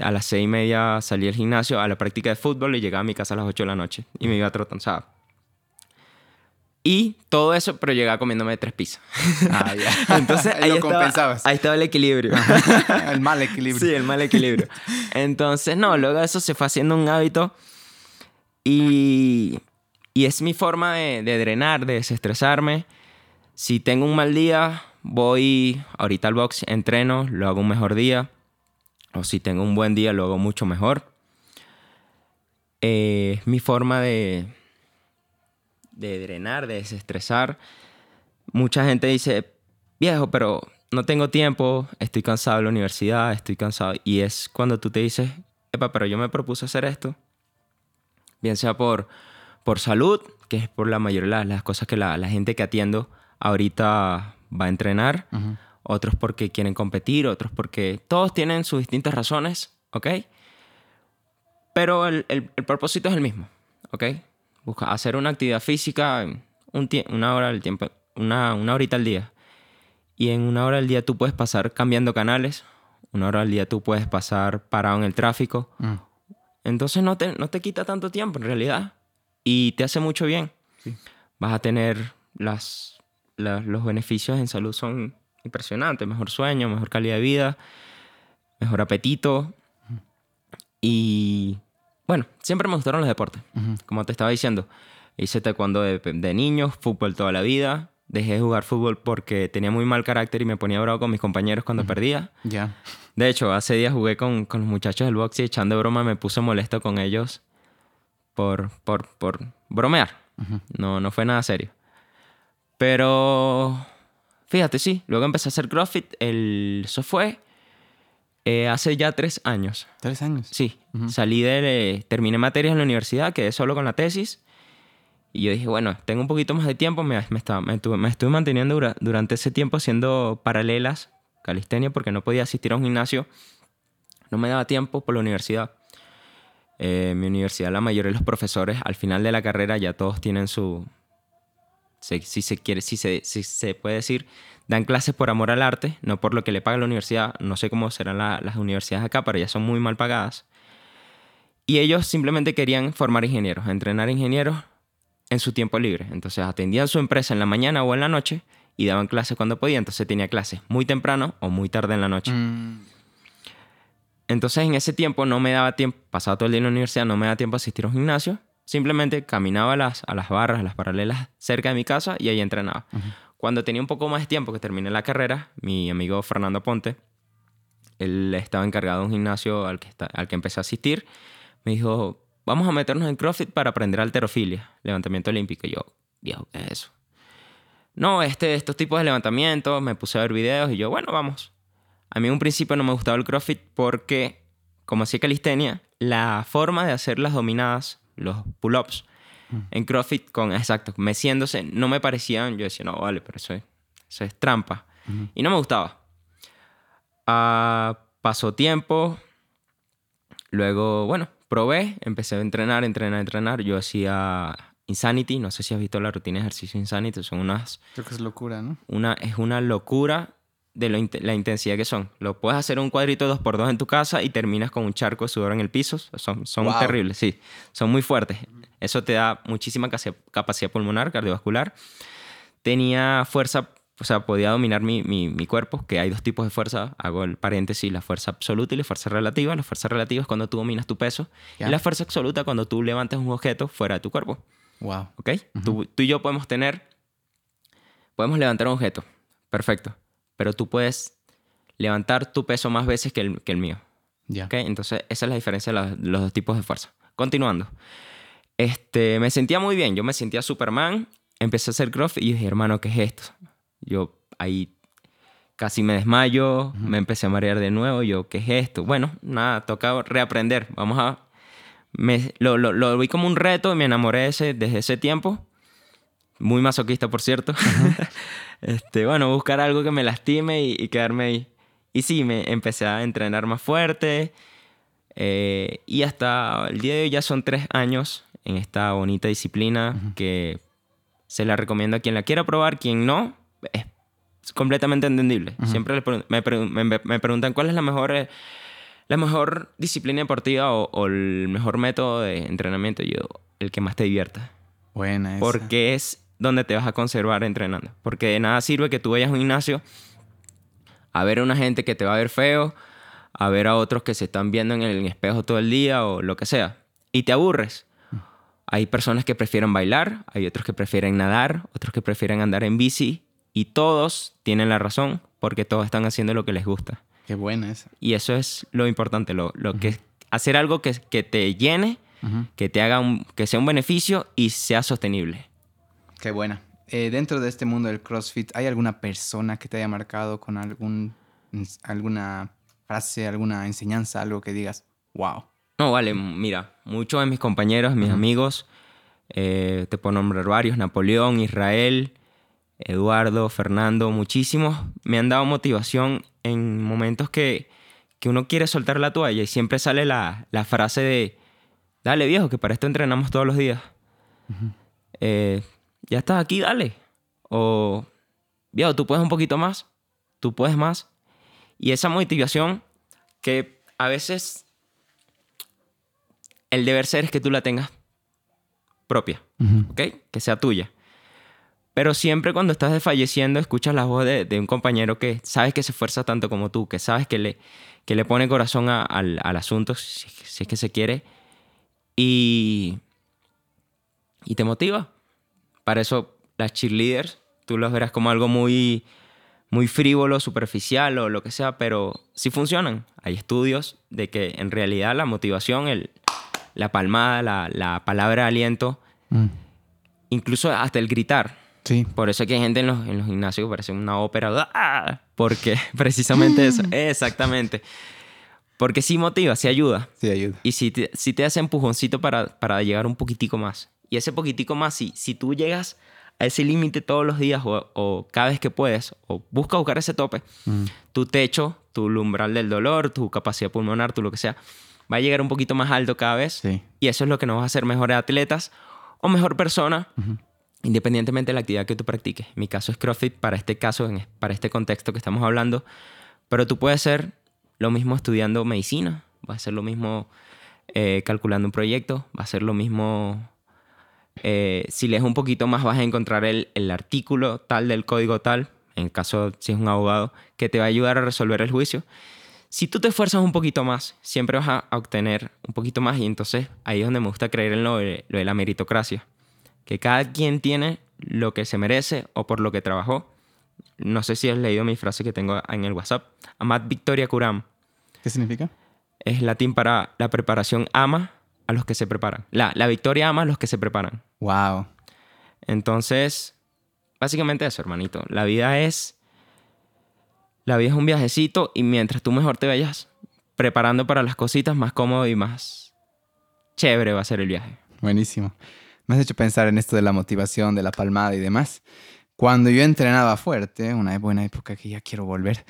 A las 6 y media salía al gimnasio a la práctica de fútbol y llegaba a mi casa a las 8 de la noche y me iba trotando. sea, Y todo eso, pero llegaba comiéndome tres pizzas. Ah, ya. *laughs* Entonces *laughs* ahí lo estaba, compensabas. ahí estaba el equilibrio. *laughs* el mal equilibrio. Sí, el mal equilibrio. Entonces, no, luego eso se fue haciendo un hábito y, y es mi forma de, de drenar, de desestresarme. Si tengo un mal día, voy ahorita al box, entreno, lo hago un mejor día. O si tengo un buen día, lo hago mucho mejor. Eh, es mi forma de, de drenar, de desestresar. Mucha gente dice, viejo, pero no tengo tiempo, estoy cansado de la universidad, estoy cansado. Y es cuando tú te dices, epa, pero yo me propuse hacer esto. Bien sea por, por salud, que es por la mayoría de las, cosas que la, gente que atiendo ahorita va a entrenar. Ujú. Otros porque quieren competir, otros porque todos tienen sus distintas razones, ¿ok? Pero el, el- el propósito es el mismo, ¿ok? Busca hacer una actividad física un una hora al tiempo, una, una horita al día. Y en una hora al día tú puedes pasar cambiando canales, una hora al día tú puedes pasar parado en el tráfico. Mm. Entonces no te, no te quita tanto tiempo en realidad y te hace mucho bien. Sí. Vas a tener las, la- los beneficios en salud son impresionantes. Mejor sueño, mejor calidad de vida, mejor apetito. Y bueno, siempre me gustaron los deportes. Ujú. Como te estaba diciendo, hice taekwondo de, de niño, fútbol toda la vida. Dejé de jugar fútbol porque tenía muy mal carácter y me ponía bravo con mis compañeros cuando perdía. Ya. De hecho, hace días jugué con, con los muchachos del box y echando broma me puse molesto con ellos por, por, por bromear. No, no fue nada serio. Pero fíjate, sí. Luego empecé a hacer CrossFit. El, eso fue eh, hace ya tres años. Tres años. Sí. Salí de... Terminé materias en la universidad, quedé solo con la tesis. Y yo dije, bueno, tengo un poquito más de tiempo. Me, me, estaba, me, tuve- me estuve manteniendo dura- durante ese tiempo haciendo paralelas calistenia porque no podía asistir a un gimnasio. No me daba tiempo por la universidad. Eh, mi universidad, la mayoría de los profesores, al final de la carrera ya todos tienen su... Si, se quiere, si se, si se puede decir, dan clases por amor al arte, no por lo que le paga la universidad. No sé cómo serán las universidades acá, pero ya son muy mal pagadas. Y ellos simplemente querían formar ingenieros, entrenar ingenieros en su tiempo libre. Entonces atendían su empresa en la mañana o en la noche y daban clases cuando podían. Entonces tenía clases muy temprano o muy tarde en la noche. Mm, Entonces en ese tiempo no me daba tiempo, pasaba todo el día en la universidad, no me daba tiempo a asistir a un gimnasio. Simplemente caminaba a las, a las barras, a las paralelas cerca de mi casa y ahí entrenaba. Cuando tenía un poco más de tiempo que terminé la carrera, mi amigo Fernando Ponte, él estaba encargado de un gimnasio al que, está- al que empecé a asistir, me dijo, vamos a meternos en CrossFit para aprender alterofilia, levantamiento olímpico. Y yo, viejo, ¿qué es eso? No, este, estos tipos de levantamientos, me puse a ver videos y yo, bueno, vamos. A mí en un principio no me gustaba el CrossFit porque, como hacía calistenia, la forma de hacer las dominadas, los pull-ups, en CrossFit con, exacto, meciéndose, no me parecían, yo decía, no, vale, pero eso es, eso es trampa. Y no me gustaba. Ah, pasó tiempo, luego, bueno, probé, empecé a entrenar, entrenar, entrenar. Yo hacía Insanity, no sé si has visto la rutina de ejercicio Insanity, son unas creo que es locura, ¿no? una, es una locura de lo la intensidad que son. Lo puedes hacer un cuadrito 2x2 en tu casa y terminas con un charco de sudor en el piso. Son, son Wow. terribles, sí. Son muy fuertes. Eso te da muchísima capacidad pulmonar, cardiovascular. Tenía fuerza, o sea, podía dominar mi, mi, mi cuerpo, que hay dos tipos de fuerza. Hago el paréntesis, la fuerza absoluta y la fuerza relativa. La fuerza relativa es cuando tú dominas tu peso. Y la fuerza absoluta cuando tú levantas un objeto fuera de tu cuerpo. Wow. ¿Ok? tú, tú y yo podemos tener, podemos levantar un objeto, perfecto, pero tú puedes levantar tu peso más veces que el, que el mío. Ya. ¿Ok? Entonces, esa es la diferencia de los dos tipos de fuerza. Continuando. Este, me sentía muy bien, yo me sentía Superman, empecé a hacer CrossFit y dije, hermano, ¿qué es esto? Yo ahí casi me desmayo, me empecé a marear de nuevo, yo, ¿qué es esto? Bueno, nada, toca reaprender, vamos a... Me, lo, lo, lo vi como un reto y me enamoré de ese, desde ese tiempo. Muy masoquista, por cierto. *laughs* este, bueno, buscar algo que me lastime y, y quedarme ahí. Y sí, me empecé a entrenar más fuerte. eh, y hasta el día de hoy ya son tres años en esta bonita disciplina que se la recomiendo a quien la quiera probar, quien no, es completamente entendible. Siempre pregun- me, pregun- me- me preguntan cuál es la mejor, eh, la mejor disciplina deportiva o, o el mejor método de entrenamiento. Yo, el que más te divierta. Buena esa. Porque es donde te vas a conservar entrenando. Porque de nada sirve que tú vayas a un gimnasio a ver a una gente que te va a ver feo, a ver a otros que se están viendo en el espejo todo el día o lo que sea. Y te aburres. Hay personas que prefieren bailar, hay otros que prefieren nadar, otros que prefieren andar en bici. Y todos tienen la razón porque todos están haciendo lo que les gusta. Qué buena esa. Y eso es lo importante, lo, lo que hacer algo que, que te llene, que te haga un, que sea un beneficio y sea sostenible. Qué buena. Eh, dentro de este mundo del CrossFit, ¿hay alguna persona que te haya marcado con algún, alguna frase, alguna enseñanza, algo que digas, wow? No, vale, mira, muchos de mis compañeros, mis amigos, eh, te puedo nombrar varios, Napoleón, Israel, Eduardo, Fernando, muchísimos, me han dado motivación en momentos que, que uno quiere soltar la toalla y siempre sale la, la frase de, dale viejo, que para esto entrenamos todos los días. Eh, ya estás aquí, dale. O, viejo, tú puedes un poquito más, tú puedes más. Y esa motivación que a veces el deber ser es que tú la tengas propia, ¿ok? Que sea tuya. Pero siempre cuando estás desfalleciendo escuchas la voz de, de un compañero que sabes que se esfuerza tanto como tú, que sabes que le, que le pone corazón a- al, al asunto, si, si es que se quiere, y, y te motiva. Para eso las cheerleaders, tú las verás como algo muy, muy frívolo, superficial o lo que sea, pero sí funcionan. Hay estudios de que en realidad la motivación, el, la palmada, la, la palabra de aliento, incluso hasta el gritar. Sí. Por eso que hay gente en los, en los gimnasios que parece una ópera. ¡ah! Porque *laughs* precisamente eso. *laughs* Exactamente. Porque sí motiva, sí ayuda. Sí, ayuda. Y si te, si te hace empujoncito para, para llegar un poquitico más. Y ese poquitico más, si, si tú llegas a ese límite todos los días o, cada vez que puedes, o busca buscar ese tope, tu techo, tu umbral del dolor, tu capacidad pulmonar, tu lo que sea, va a llegar un poquito más alto cada vez. Y eso es lo que nos va a hacer mejores atletas o mejor persona, independientemente de la actividad que tú practiques. Mi caso es CrossFit para este caso, para este contexto que estamos hablando. Pero tú puedes ser lo mismo estudiando medicina, va a ser lo mismo eh, calculando un proyecto, va a ser lo mismo... Eh, si lees un poquito más vas a encontrar el, el artículo tal del código tal, en caso si es un abogado, que te va a ayudar a resolver el juicio. Si tú te esfuerzas un poquito más, siempre vas a obtener un poquito más y entonces ahí es donde me gusta creer en lo de, la meritocracia. Que cada quien tiene lo que se merece o por lo que trabajó. No sé si has leído mi frase que tengo en el WhatsApp. Amad Victoria Curam. ¿Qué significa? Es latín para la preparación ama a los que se preparan. La, la victoria ama a los que se preparan. Wow. Entonces, básicamente eso, hermanito. La vida es la vida es un viajecito y mientras tú mejor te vayas preparando para las cositas, más cómodo y más chévere va a ser el viaje. Buenísimo. Me has hecho pensar en esto de la motivación, de la palmada y demás. Cuando yo entrenaba fuerte, una buena época que ya quiero volver,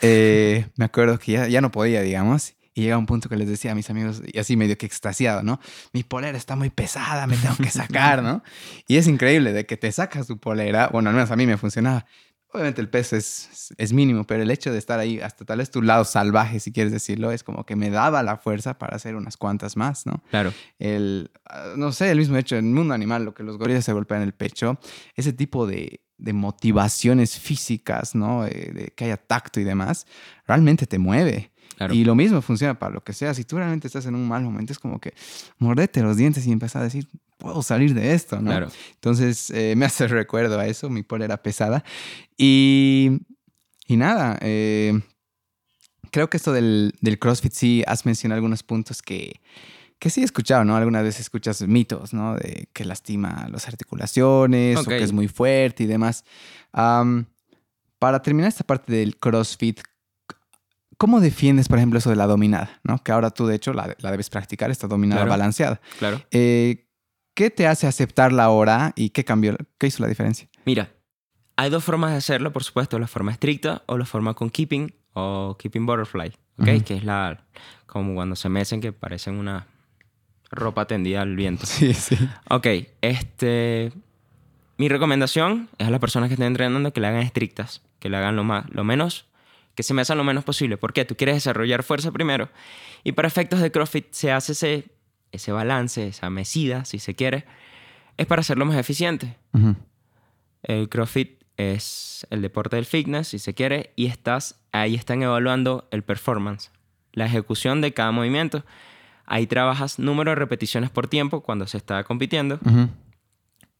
eh, me acuerdo que ya, ya no podía, digamos, y llega un punto que les decía a mis amigos, y así medio que extasiado, ¿no? Mi polera está muy pesada, me tengo que *laughs* sacar, ¿no? Y es increíble de que te sacas tu polera, bueno, al menos a mí me funcionaba, Obviamente el peso es, es, mínimo, pero el hecho de estar ahí, hasta tal vez tu lado salvaje, si quieres decirlo, es como que me daba la fuerza para hacer unas cuantas más, ¿no? Claro. El, ah, no sé, el mismo hecho en el mundo animal, lo que los gorilas se golpean el pecho, ese tipo de, de motivaciones físicas, ¿no? De, de, que haya tacto y demás, realmente te mueve. Y lo mismo funciona para lo que sea. Si tú realmente estás en un mal momento, es como que mordete los dientes y empezar a decir, puedo salir de esto, ¿no? Claro. Entonces eh, me hace *laughs* recuerdo a eso, mi polera pesada. Y, y nada, eh, creo que esto del, del, CrossFit sí has mencionado algunos puntos que, que sí he escuchado, ¿no? Algunas veces escuchas mitos, ¿no? De que lastima las articulaciones o que es muy fuerte y demás. para terminar esta parte del CrossFit, ¿Cómo defiendes, por ejemplo, eso de la dominada? ¿no? Que ahora tú, de hecho, la, debes practicar, esta dominada balanceada. Claro. Eh, ¿Qué te hace aceptarla ahora y qué cambió? ¿Qué hizo la diferencia? Mira, hay dos formas de hacerlo, por supuesto, la forma estricta o la forma con keeping o keeping butterfly, ¿ok? Que es la, como cuando se mecen que parecen una ropa tendida al viento. Sí, sí. Ok, este... Mi recomendación es a las personas que estén entrenando que la hagan estrictas, que la hagan lo, más, lo menos que se me haga lo menos posible. ¿Por qué? Tú quieres desarrollar fuerza primero. Y para efectos de CrossFit se hace ese, ese balance, esa mesida, si se quiere, es para hacerlo más eficiente. El CrossFit es el deporte del fitness, si se quiere, y estás, ahí están evaluando el performance, la ejecución de cada movimiento. Ahí trabajas número de repeticiones por tiempo cuando se está compitiendo.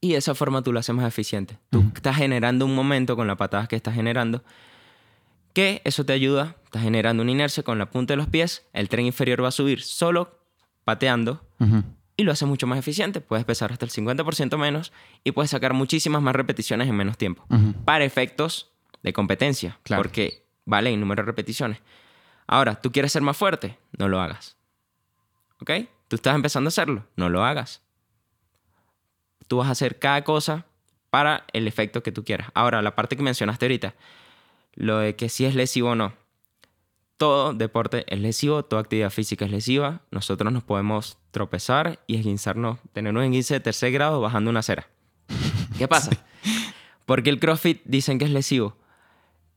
Y de esa forma tú lo haces más eficiente. Tú estás generando un momento con las patadas que estás generando que eso te ayuda, estás generando una inercia con la punta de los pies, el tren inferior va a subir solo pateando y lo hace mucho más eficiente. Puedes pesar hasta el 50% menos y puedes sacar muchísimas más repeticiones en menos tiempo. Para efectos de competencia, porque vale en número de repeticiones. Ahora, ¿tú quieres ser más fuerte? No lo hagas. ¿Ok? Tú estás empezando a hacerlo, no lo hagas. Tú vas a hacer cada cosa para el efecto que tú quieras. Ahora, la parte que mencionaste ahorita, lo de que si es lesivo o no. Todo deporte es lesivo, toda actividad física es lesiva. Nosotros nos podemos tropezar y esguinzarnos, tener un esguince de tercer grado bajando una acera. ¿Qué pasa? *laughs* Porque el CrossFit dicen que es lesivo.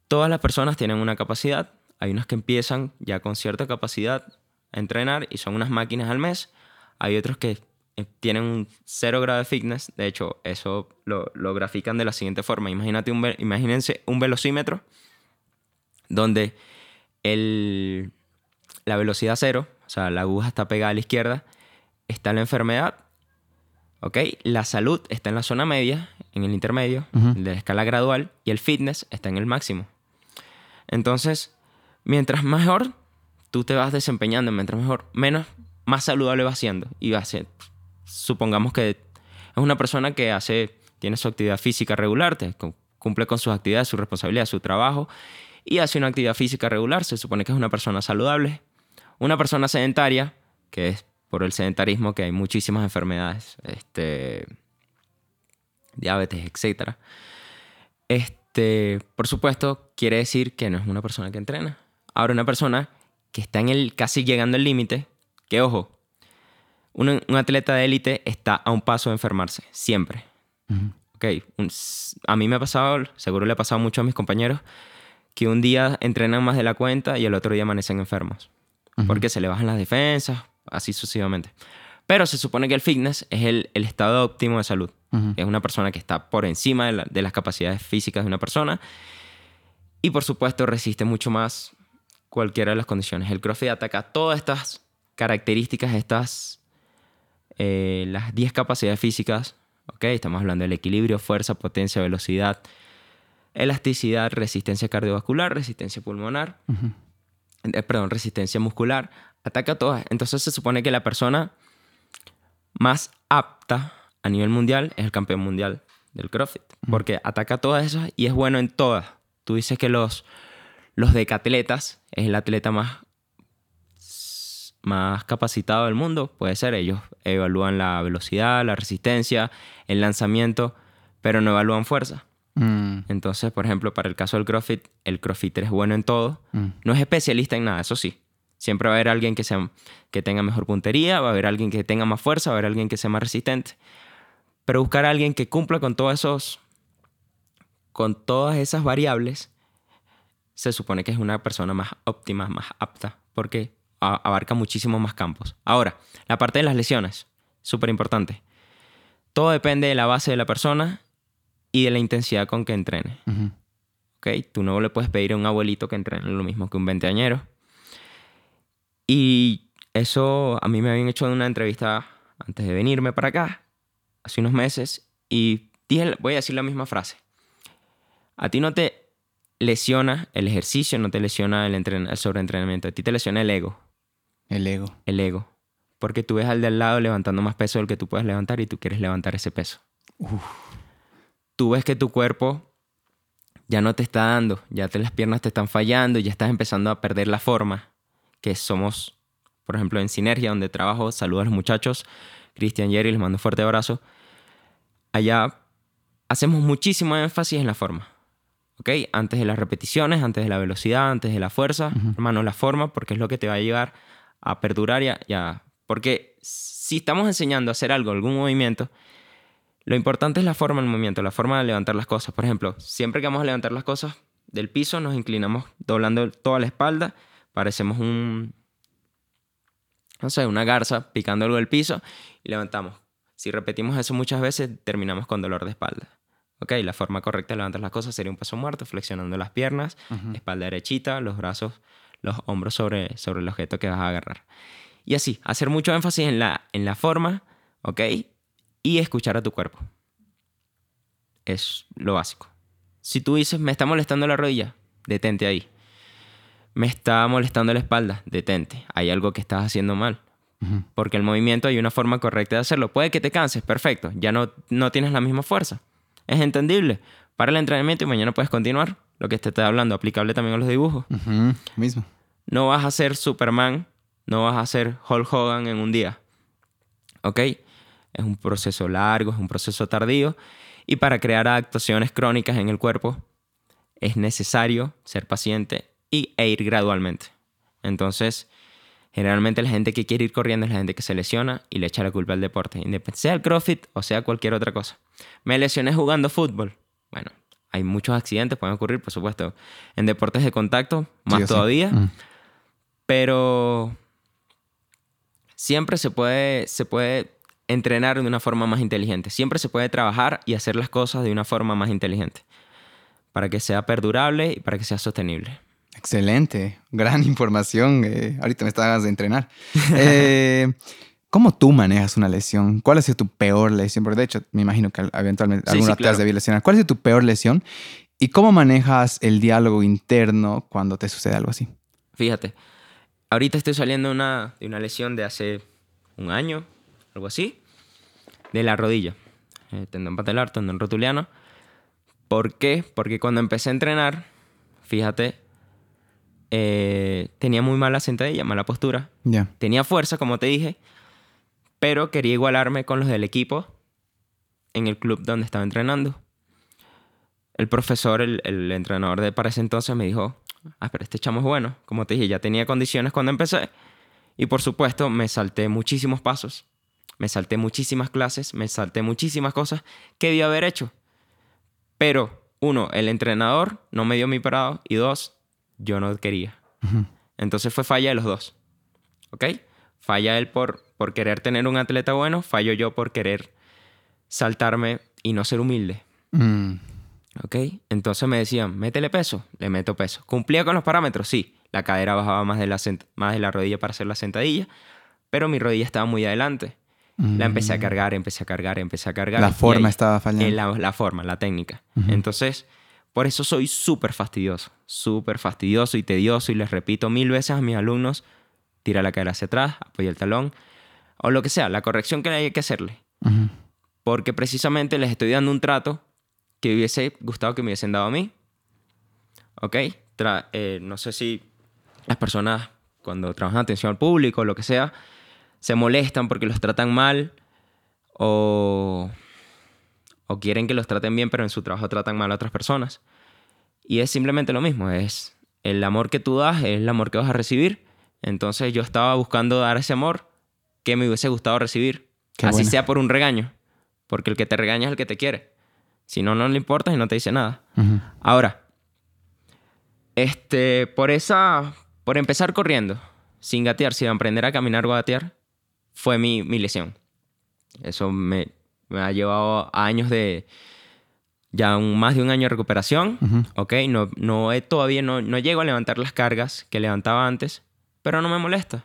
Todas las personas tienen una capacidad. Hay unas que empiezan ya con cierta capacidad a entrenar y son unas máquinas al mes. Hay otros que eh, tienen un cero grado de fitness. De hecho, eso lo, lo grafican de la siguiente forma. Imagínate un, imagínense un velocímetro donde el, la velocidad cero, o sea, la aguja está pegada a la izquierda, está la enfermedad, ¿ok? La salud está en la zona media, en el intermedio, de la escala gradual, y el fitness está en el máximo. Entonces, mientras mejor tú te vas desempeñando, mientras mejor, menos, más saludable va siendo. Y va a ser, supongamos que es una persona que hace, tiene su actividad física regular, cumple con sus actividades, su responsabilidad, su trabajo, y hace una actividad física regular, se supone que es una persona saludable. Una persona sedentaria, que es por el sedentarismo que hay muchísimas enfermedades este, diabetes, etc. Este, por supuesto, quiere decir que no es una persona que entrena. Ahora, una persona que está en el casi llegando al límite, que ojo, un, un, atleta de élite está a un paso de enfermarse, siempre. Ok, a mí me ha pasado, seguro le ha pasado mucho a mis compañeros, que un día entrenan más de la cuenta y el otro día amanecen enfermos. Porque se le bajan las defensas, así sucesivamente. Pero se supone que el fitness es el, el estado óptimo de salud. Es una persona que está por encima de, de, las capacidades físicas de una persona. Y por supuesto resiste mucho más cualquiera de las condiciones. El CrossFit ataca todas estas características, estas, eh, las 10 capacidades físicas. ¿okay? Estamos hablando del equilibrio, fuerza, potencia, velocidad, elasticidad, resistencia cardiovascular, resistencia pulmonar, eh, perdón, resistencia muscular. Ataca todas. Entonces se supone que la persona más apta a nivel mundial es el campeón mundial del CrossFit. Porque ataca todas esas y es bueno en todas. Tú dices que los, los decatletas es el atleta más, más capacitado del mundo. Puede ser, ellos evalúan la velocidad, la resistencia, el lanzamiento, pero no evalúan fuerza. Mm. Entonces, por ejemplo, para el caso del CrossFit, el CrossFitter es bueno en todo. Mm. No es especialista en nada, eso sí. Siempre va a haber alguien que, sea, que tenga mejor puntería, va a haber alguien que tenga más fuerza, va a haber alguien que sea más resistente. Pero buscar a alguien que cumpla con todos esos, con todas esas variables, se supone que es una persona más óptima, más apta, porque abarca muchísimos más campos. Ahora, la parte de las lesiones, súper importante. Todo depende de la base de la persona y de la intensidad con que entrene. Tú no le puedes pedir a un abuelito que entrene lo mismo que un veinteañero. Y eso a mí me habían hecho una entrevista antes de venirme para acá hace unos meses y dije, voy a decir la misma frase. A ti no te lesiona el ejercicio, no te lesiona el, el sobreentrenamiento, a ti te lesiona el ego. El ego. El ego. Porque tú ves al de al lado levantando más peso del que tú puedes levantar y tú quieres levantar ese peso. Tú ves que tu cuerpo ya no te está dando, ya te, las piernas te están fallando, ya estás empezando a perder la forma, que somos, por ejemplo, en Sinergia, donde trabajo, saludo a los muchachos, Cristian Jerry, les mando un fuerte abrazo. Allá hacemos muchísimo énfasis en la forma. ¿Ok? Antes de las repeticiones, antes de la velocidad, antes de la fuerza. Hermano, la forma, porque es lo que te va a llevar a perdurar ya, ya. Porque si estamos enseñando a hacer algo, algún movimiento, lo importante es la forma del movimiento, la forma de levantar las cosas. Por ejemplo, siempre que vamos a levantar las cosas del piso, nos inclinamos doblando toda la espalda, parecemos un, no sé, una garza picando algo del piso y levantamos. Si repetimos eso muchas veces, terminamos con dolor de espalda. Ok, la forma correcta de levantar las cosas sería un paso muerto, flexionando las piernas, espalda derechita, los brazos, los hombros sobre, sobre el objeto que vas a agarrar. Y así, hacer mucho énfasis en la, en la forma, ok, y escuchar a tu cuerpo. Es lo básico. Si tú dices, me está molestando la rodilla, detente ahí. Me está molestando la espalda, detente. Hay algo que estás haciendo mal. Porque el movimiento hay una forma correcta de hacerlo. Puede que te canses, perfecto. Ya no, no tienes la misma fuerza. Es entendible. Para el entrenamiento y mañana puedes continuar. Lo que te estoy hablando, aplicable también a los dibujos. Mismo. No vas a ser Superman, no vas a ser Hulk Hogan en un día. ¿Ok? Es un proceso largo, es un proceso tardío. Y para crear adaptaciones crónicas en el cuerpo es necesario ser paciente y, e ir gradualmente. Entonces, generalmente la gente que quiere ir corriendo es la gente que se lesiona y le echa la culpa al deporte, sea el CrossFit o sea cualquier otra cosa. Me lesioné jugando fútbol. Bueno, hay muchos accidentes, pueden ocurrir, por supuesto, en deportes de contacto, más todavía. Mm. Pero siempre se puede, se puede entrenar de una forma más inteligente. Siempre se puede trabajar y hacer las cosas de una forma más inteligente para que sea perdurable y para que sea sostenible. Excelente, gran *laughs* información. Eh, ahorita me estás de entrenar. Eh, *laughs* ¿Cómo tú manejas una lesión? ¿Cuál ha sido tu peor lesión? Porque de hecho, me imagino que eventualmente alguna te has debido lesionar. ¿Cuál ha sido tu peor lesión? ¿Y cómo manejas el diálogo interno cuando te sucede algo así? Fíjate, ahorita estoy saliendo de una, de una lesión de hace un año, algo así, de la rodilla. Eh, tendón patelar, tendón rotuliano. ¿Por qué? Porque cuando empecé a entrenar, fíjate, eh, tenía muy mala sentadilla, mala postura. Tenía fuerza, como te dije, pero quería igualarme con los del equipo en el club donde estaba entrenando. El profesor, el, el entrenador de para ese entonces me dijo, ah, pero este chamo es bueno. Como te dije, ya tenía condiciones cuando empecé. Y por supuesto, me salté muchísimos pasos. Me salté muchísimas clases, me salté muchísimas cosas que debía haber hecho. Pero, uno, el entrenador no me dio mi parado. Y dos, yo no quería. Entonces fue falla de los dos. ¿Ok? Falla él por, por querer tener un atleta bueno, fallo yo por querer saltarme y no ser humilde. Mm. ¿Ok? Entonces me decían, métele peso, le meto peso. ¿Cumplía con los parámetros? Sí. La cadera bajaba más de la, más de la rodilla para hacer la sentadilla, pero mi rodilla estaba muy adelante. La empecé a cargar, empecé a cargar, empecé a cargar. Mm. La forma ahí- estaba fallando. eh, la, la forma, la técnica. Entonces, por eso soy súper fastidioso, súper fastidioso y tedioso y les repito mil veces a mis alumnos, tira la cadera hacia atrás, apoya el talón, o lo que sea, la corrección que hay que hacerle. Ujú. Porque precisamente les estoy dando un trato que hubiese gustado que me hubiesen dado a mí. ¿Ok? Tra- eh, no sé si las personas cuando trabajan atención al público o lo que sea, se molestan porque los tratan mal o, o quieren que los traten bien, pero en su trabajo tratan mal a otras personas. Y es simplemente lo mismo, es el amor que tú das, es el amor que vas a recibir. Entonces yo estaba buscando dar ese amor que me hubiese gustado recibir. Qué Así sea por un regaño, porque el que te regaña es el que te quiere. Si no, no le importa y no te dice nada. Ahora, este, por esa, por empezar corriendo, sin gatear, sin aprender a caminar o a gatear, fue mi, mi lesión. Eso me, me ha llevado años de, ya un, más de un año de recuperación, Ujú. ¿ok? No, no he todavía, no, no llego a levantar las cargas que levantaba antes, pero no me molesta,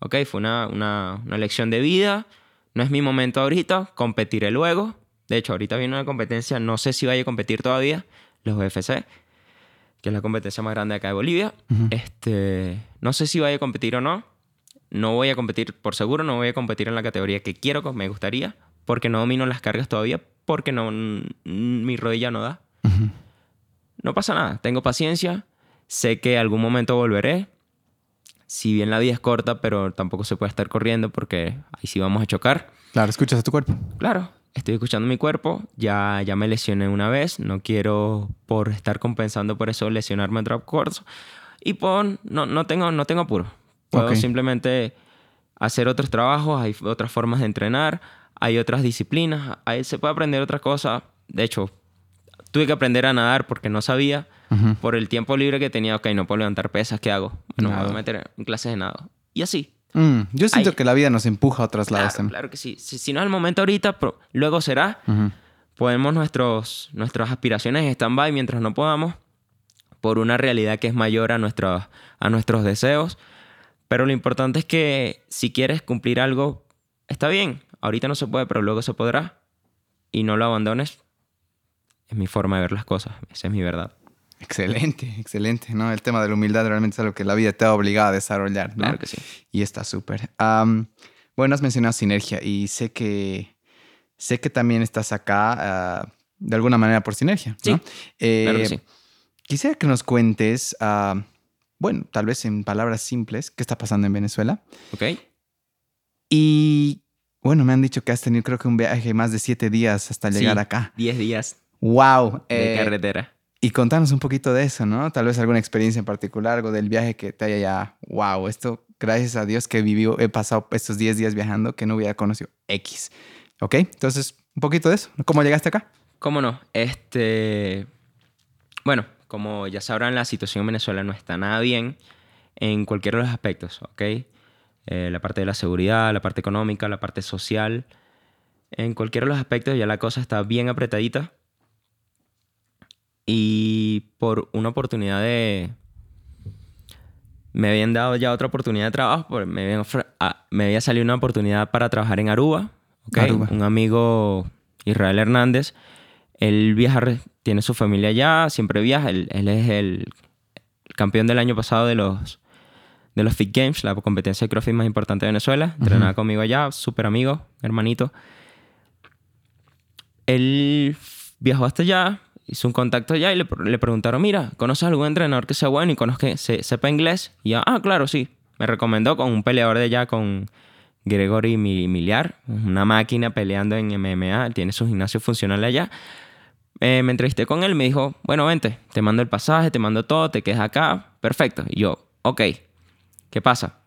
¿ok? Fue una, una, una lección de vida, no es mi momento ahorita, competiré luego. De hecho, ahorita viene una competencia, no sé si vaya a competir todavía, los UFC, que es la competencia más grande acá de Bolivia. Ujú. Este, no sé si vaya a competir o no. No voy a competir, por seguro, no voy a competir en la categoría que quiero, me gustaría, porque no domino las cargas todavía, porque no, mi rodilla no da. No pasa nada, tengo paciencia, sé que algún momento volveré. Si bien la vida es corta, pero tampoco se puede estar corriendo porque ahí sí vamos a chocar. Claro, escuchas a tu cuerpo. Claro, estoy escuchando mi cuerpo, ya, ya me lesioné una vez, no quiero por estar compensando por eso lesionarme otra cosa. Y por, no, no, tengo, no tengo apuro. Puedo Ok. simplemente hacer otros trabajos, hay otras formas de entrenar, hay otras disciplinas, ahí se puede aprender otras cosas. De hecho, tuve que aprender a nadar porque no sabía. Ujú. Por el tiempo libre que tenía, ok, no puedo levantar pesas, ¿qué hago? Bueno, me voy a meter en clases de nado. Y así. Mm, Yo siento Ay. que la vida nos empuja a otros lados Claro, también. claro que sí. Si, si no es el momento ahorita, pero luego será. Ujú. Ponemos nuestros, nuestras aspiraciones en stand-by mientras no podamos por una realidad que es mayor a, nuestros a nuestros deseos. Pero lo importante es que si quieres cumplir algo, está bien. Ahorita no se puede, pero luego se podrá. Y no lo abandones. Es mi forma de ver las cosas. Esa es mi verdad. Excelente, excelente, ¿no? El tema de la humildad realmente es algo que la vida te ha obligado a desarrollar, ¿no? Claro que sí. Y está súper. Am, bueno, has mencionado sinergia y sé que sé que también estás acá ah, de alguna manera por sinergia, ¿no? Sí, Claro que Eh, sí. Quisiera que nos cuentes, ah, bueno, tal vez en palabras simples, qué está pasando en Venezuela. ¿Ok? Y bueno, me han dicho que has tenido creo que un viaje más de siete días hasta llegar Sí, acá. 10 días ¡Wow! de Eh, carretera. y contanos un poquito de eso, ¿no? Tal vez alguna experiencia en particular, algo del viaje que te haya ya, wow, esto, gracias a Dios que vivió, he pasado estos 10 días viajando que no hubiera conocido X. ¿Ok? Entonces, un poquito de eso. ¿Cómo llegaste acá? ¿Cómo no? Este. Bueno, como ya sabrán, la situación en Venezuela no está nada bien en cualquiera de los aspectos, ¿ok? Eh, la parte de la seguridad, la parte económica, la parte social. En cualquiera de los aspectos ya la cosa está bien apretadita. Y por una oportunidad de. Me habían dado ya otra oportunidad de trabajo. porque Me, habían ofre- ah, me había salido una oportunidad para trabajar en Aruba. ¿ok? Aruba. Un amigo, Israel Hernández, él viaja, tiene su familia allá, siempre viaja. Él, él es el, el campeón del año pasado de los, de los Fit Games, la competencia de CrossFit más importante de Venezuela. Entrenaba conmigo allá, súper amigo, hermanito. Él viajó hasta allá, hizo un contacto allá y le, le preguntaron, mira, ¿conoces algún entrenador que sea bueno y conozca, se, sepa inglés? Y yo, ah, claro, sí. Me recomendó con un peleador de allá, con Gregory Miliar, una máquina peleando en MMA, tiene su gimnasio funcional allá. Eh, me entrevisté con él, me dijo, bueno, vente, te mando el pasaje, te mando todo, te quedas acá, perfecto. Y yo, ok, ¿qué pasa?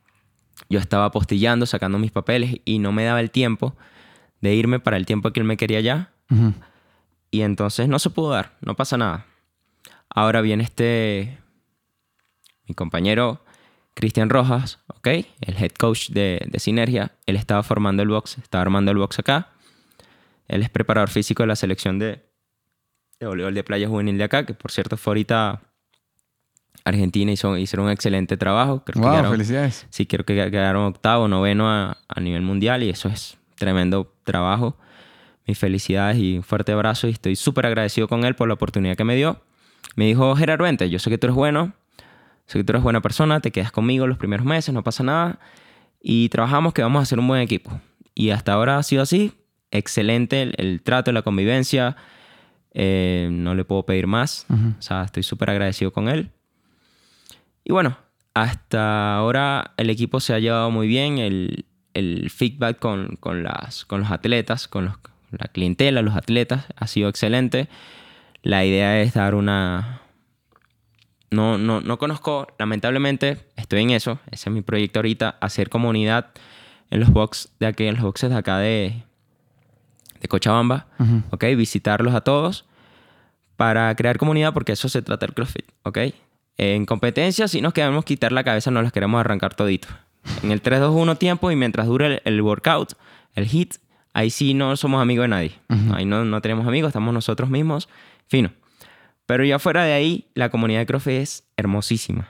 Yo estaba postillando, sacando mis papeles y no me daba el tiempo de irme para el tiempo que él me quería ya. Y entonces no se pudo dar, no pasa nada. Ahora viene este, mi compañero Cristian Rojas, ¿ok? El head coach de, de, Sinergia. Él estaba formando el box, estaba armando el box acá. Él es preparador físico de la selección de, de voleibol de playa juvenil de acá, que por cierto fue ahorita Argentina hizo, hicieron un excelente trabajo. Creo wow, felicidades. Sí, creo que quedaron octavo, noveno a, a nivel mundial y eso es tremendo trabajo. Mis felicidades y un fuerte abrazo y estoy súper agradecido con él por la oportunidad que me dio. Me dijo, Gerardo, vente, yo sé que tú eres bueno, sé que tú eres buena persona, te quedas conmigo los primeros meses, no pasa nada. Y trabajamos que vamos a hacer un buen equipo. Y hasta ahora ha sido así. Excelente el, el trato, la convivencia. Eh, no le puedo pedir más. O sea, estoy súper agradecido con él. Y bueno, hasta ahora el equipo se ha llevado muy bien. El, el feedback con, con, las, con los atletas, con los, la clientela, los atletas, ha sido excelente. La idea es dar una... No, no, no conozco, lamentablemente, estoy en eso, ese es mi proyecto ahorita, hacer comunidad en los, box de aquí, en los boxes de acá de, de Cochabamba, ¿ok? Visitarlos a todos para crear comunidad porque eso se trata del CrossFit, ¿ok? En competencia, si nos queremos quitar la cabeza, no las queremos arrancar todito. En el 3-2-1 tiempo y mientras dure el, workout, el hit, ahí sí no somos amigos de nadie. Ahí no, no tenemos amigos, estamos nosotros mismos, fino. Pero ya fuera de ahí, la comunidad de CrossFit es hermosísima.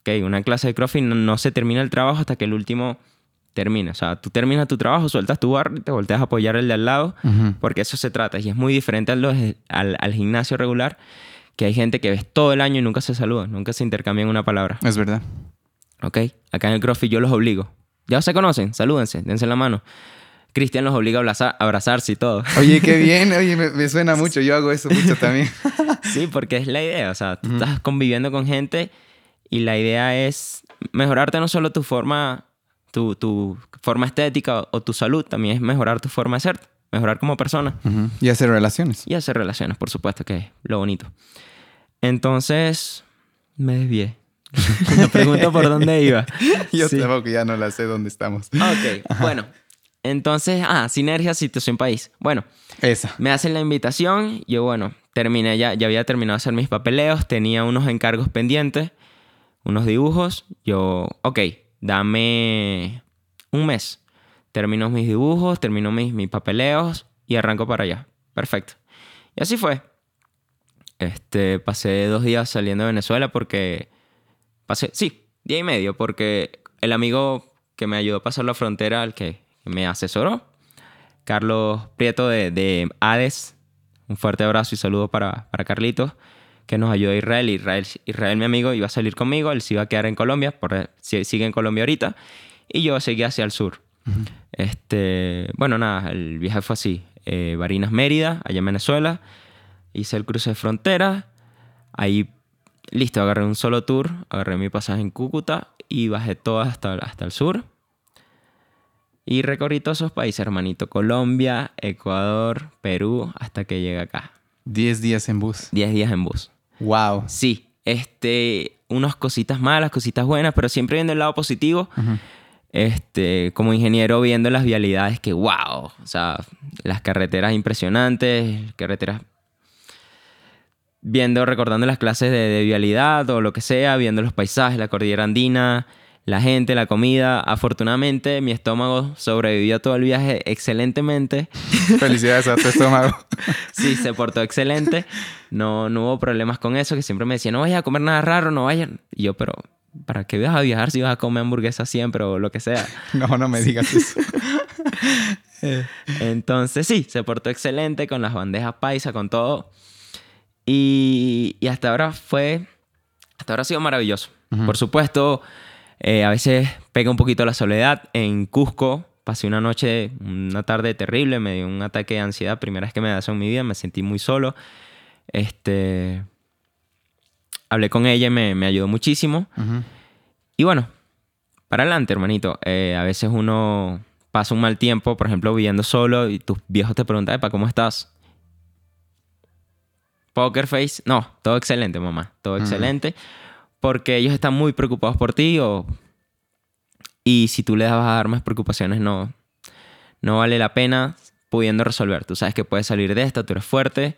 ¿Ok? Una clase de CrossFit no, se termina el trabajo hasta que el último termina. O sea, tú terminas tu trabajo, sueltas tu barro y te volteas a apoyar el de al lado, porque eso se trata. Y es muy diferente al, al, al, gimnasio regular, que hay gente que ves todo el año y nunca se saluda, nunca se intercambian una palabra. Es verdad. ¿ok? Acá en el CrossFit yo los obligo. Ya se conocen, salúdense, dense la mano. Cristian los obliga a abrazarse y todo. Oye, qué *laughs* bien, oye, me, suena mucho, yo hago eso mucho también. *laughs* sí, porque es la idea, o sea, tú estás conviviendo con gente y la idea es mejorarte no solo tu forma, tu, tu forma estética o tu salud, también es mejorar tu forma de ser, mejorar como persona. Y hacer relaciones. Y hacer relaciones, por supuesto, que es lo bonito. Entonces, me desvié. *laughs* Me pregunto por dónde iba. *laughs* Yo tampoco ya no la sé dónde estamos. Ok, *laughs* bueno. Entonces, ah, Sinergia Situación País. Bueno, esa. Me hacen la invitación. Yo, bueno, terminé ya, ya había terminado de hacer mis papeleos. Tenía unos encargos pendientes, unos dibujos. Yo, ok, dame un mes. Termino mis dibujos, termino mis, mis papeleos y arranco para allá. Perfecto. Y así fue. Este, pasé dos días saliendo de Venezuela porque Pasé, sí, día y medio, porque el amigo que me ayudó a pasar la frontera, el que me asesoró, Carlos Prieto de, de Hades, un fuerte abrazo y saludo para, para Carlitos, que nos ayudó a Israel. Israel. Israel, mi amigo, iba a salir conmigo, él se iba a quedar en Colombia, por, sigue en Colombia ahorita, y yo seguía hacia el sur. este, bueno, nada, el viaje fue así. Eh, Barinas, Mérida, allá en Venezuela. Hice el cruce de frontera. Ahí Listo, agarré un solo tour, agarré mi pasaje en Cúcuta y bajé todo hasta, hasta el sur. Y recorrí todos esos países, hermanito. Colombia, Ecuador, Perú, hasta que llegué acá. Diez días en bus. Diez días en bus. Wow. Sí, este, unas cositas malas, cositas buenas, pero siempre viendo el lado positivo. Este, como ingeniero viendo las vialidades que wow, o sea, las carreteras impresionantes, carreteras viendo, recordando las clases de, vialidad o lo que sea, viendo los paisajes, la cordillera andina, la gente, la comida. Afortunadamente, mi estómago sobrevivió todo el viaje excelentemente. *laughs* Felicidades a tu estómago. *laughs* sí, se portó excelente. No, no hubo problemas con eso, que siempre me decía, no vayas a comer nada raro, no vayan. Y yo, pero, ¿para qué vas a viajar si vas a comer hamburguesa siempre o lo que sea? *laughs* no, no me digas eso. Entonces, sí, se portó excelente con las bandejas paisa, con todo. Y, hasta ahora fue, hasta ahora ha sido maravilloso. Por supuesto, eh, a veces pega un poquito la soledad. En Cusco pasé una noche, una tarde terrible, me dio un ataque de ansiedad, primera vez que me da eso en mi vida, me sentí muy solo. Este, hablé con ella y me, me ayudó muchísimo. Y bueno, para adelante, hermanito. Eh, a veces uno pasa un mal tiempo, por ejemplo, viviendo solo y tus viejos te preguntan, Epa, ¿cómo estás? Poker face, no, todo excelente, mamá, todo excelente, porque ellos están muy preocupados por ti y si tú les vas a dar más preocupaciones, no, no vale la pena pudiendo resolver. Tú sabes que puedes salir de esta, tú eres fuerte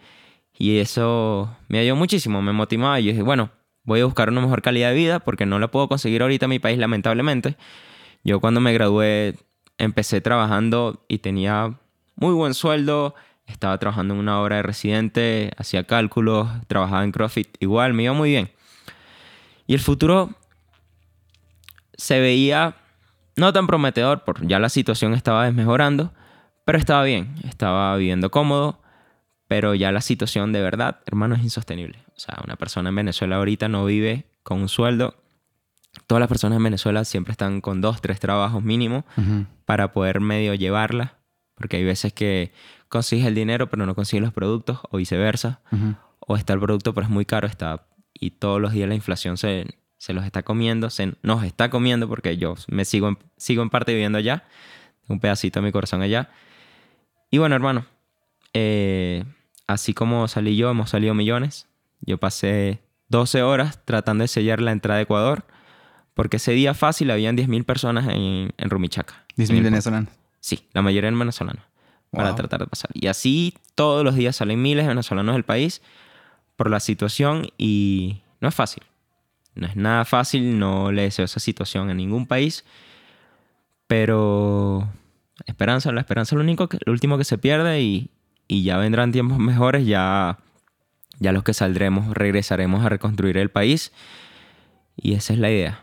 y eso me ayudó muchísimo, me motivaba y dije, bueno, voy a buscar una mejor calidad de vida porque no la puedo conseguir ahorita en mi país, lamentablemente. Yo cuando me gradué empecé trabajando y tenía muy buen sueldo, estaba trabajando en una obra de residente, hacía cálculos, trabajaba en CrossFit, igual, me iba muy bien. Y el futuro se veía no tan prometedor, porque ya la situación estaba desmejorando, pero estaba bien, estaba viviendo cómodo, pero ya la situación de verdad, hermano, es insostenible. O sea, una persona en Venezuela ahorita no vive con un sueldo. Todas las personas en Venezuela siempre están con dos, tres trabajos mínimo para poder medio llevarla, porque hay veces que consigues el dinero pero no consigues los productos o viceversa. O está el producto pero es muy caro está, y todos los días la inflación se, se los está comiendo, se nos está comiendo porque yo me sigo en, sigo en parte viviendo allá, un pedacito de mi corazón allá. Y bueno, hermano, eh, así como salí yo, hemos salido millones. Yo pasé 12 horas tratando de sellar la entrada de Ecuador porque ese día fácil habían 10.000 personas en, en Rumichaca. ¿10.000 venezolanos? Sí, la mayoría eran venezolanos para tratar de pasar. Y así todos los días salen miles de venezolanos del país por la situación y no es fácil. No es nada fácil, no le deseo esa situación a ningún país, pero esperanza, la esperanza es lo, único que, último que se pierde y, y ya vendrán tiempos mejores, ya, ya los que saldremos regresaremos a reconstruir el país y esa es la idea.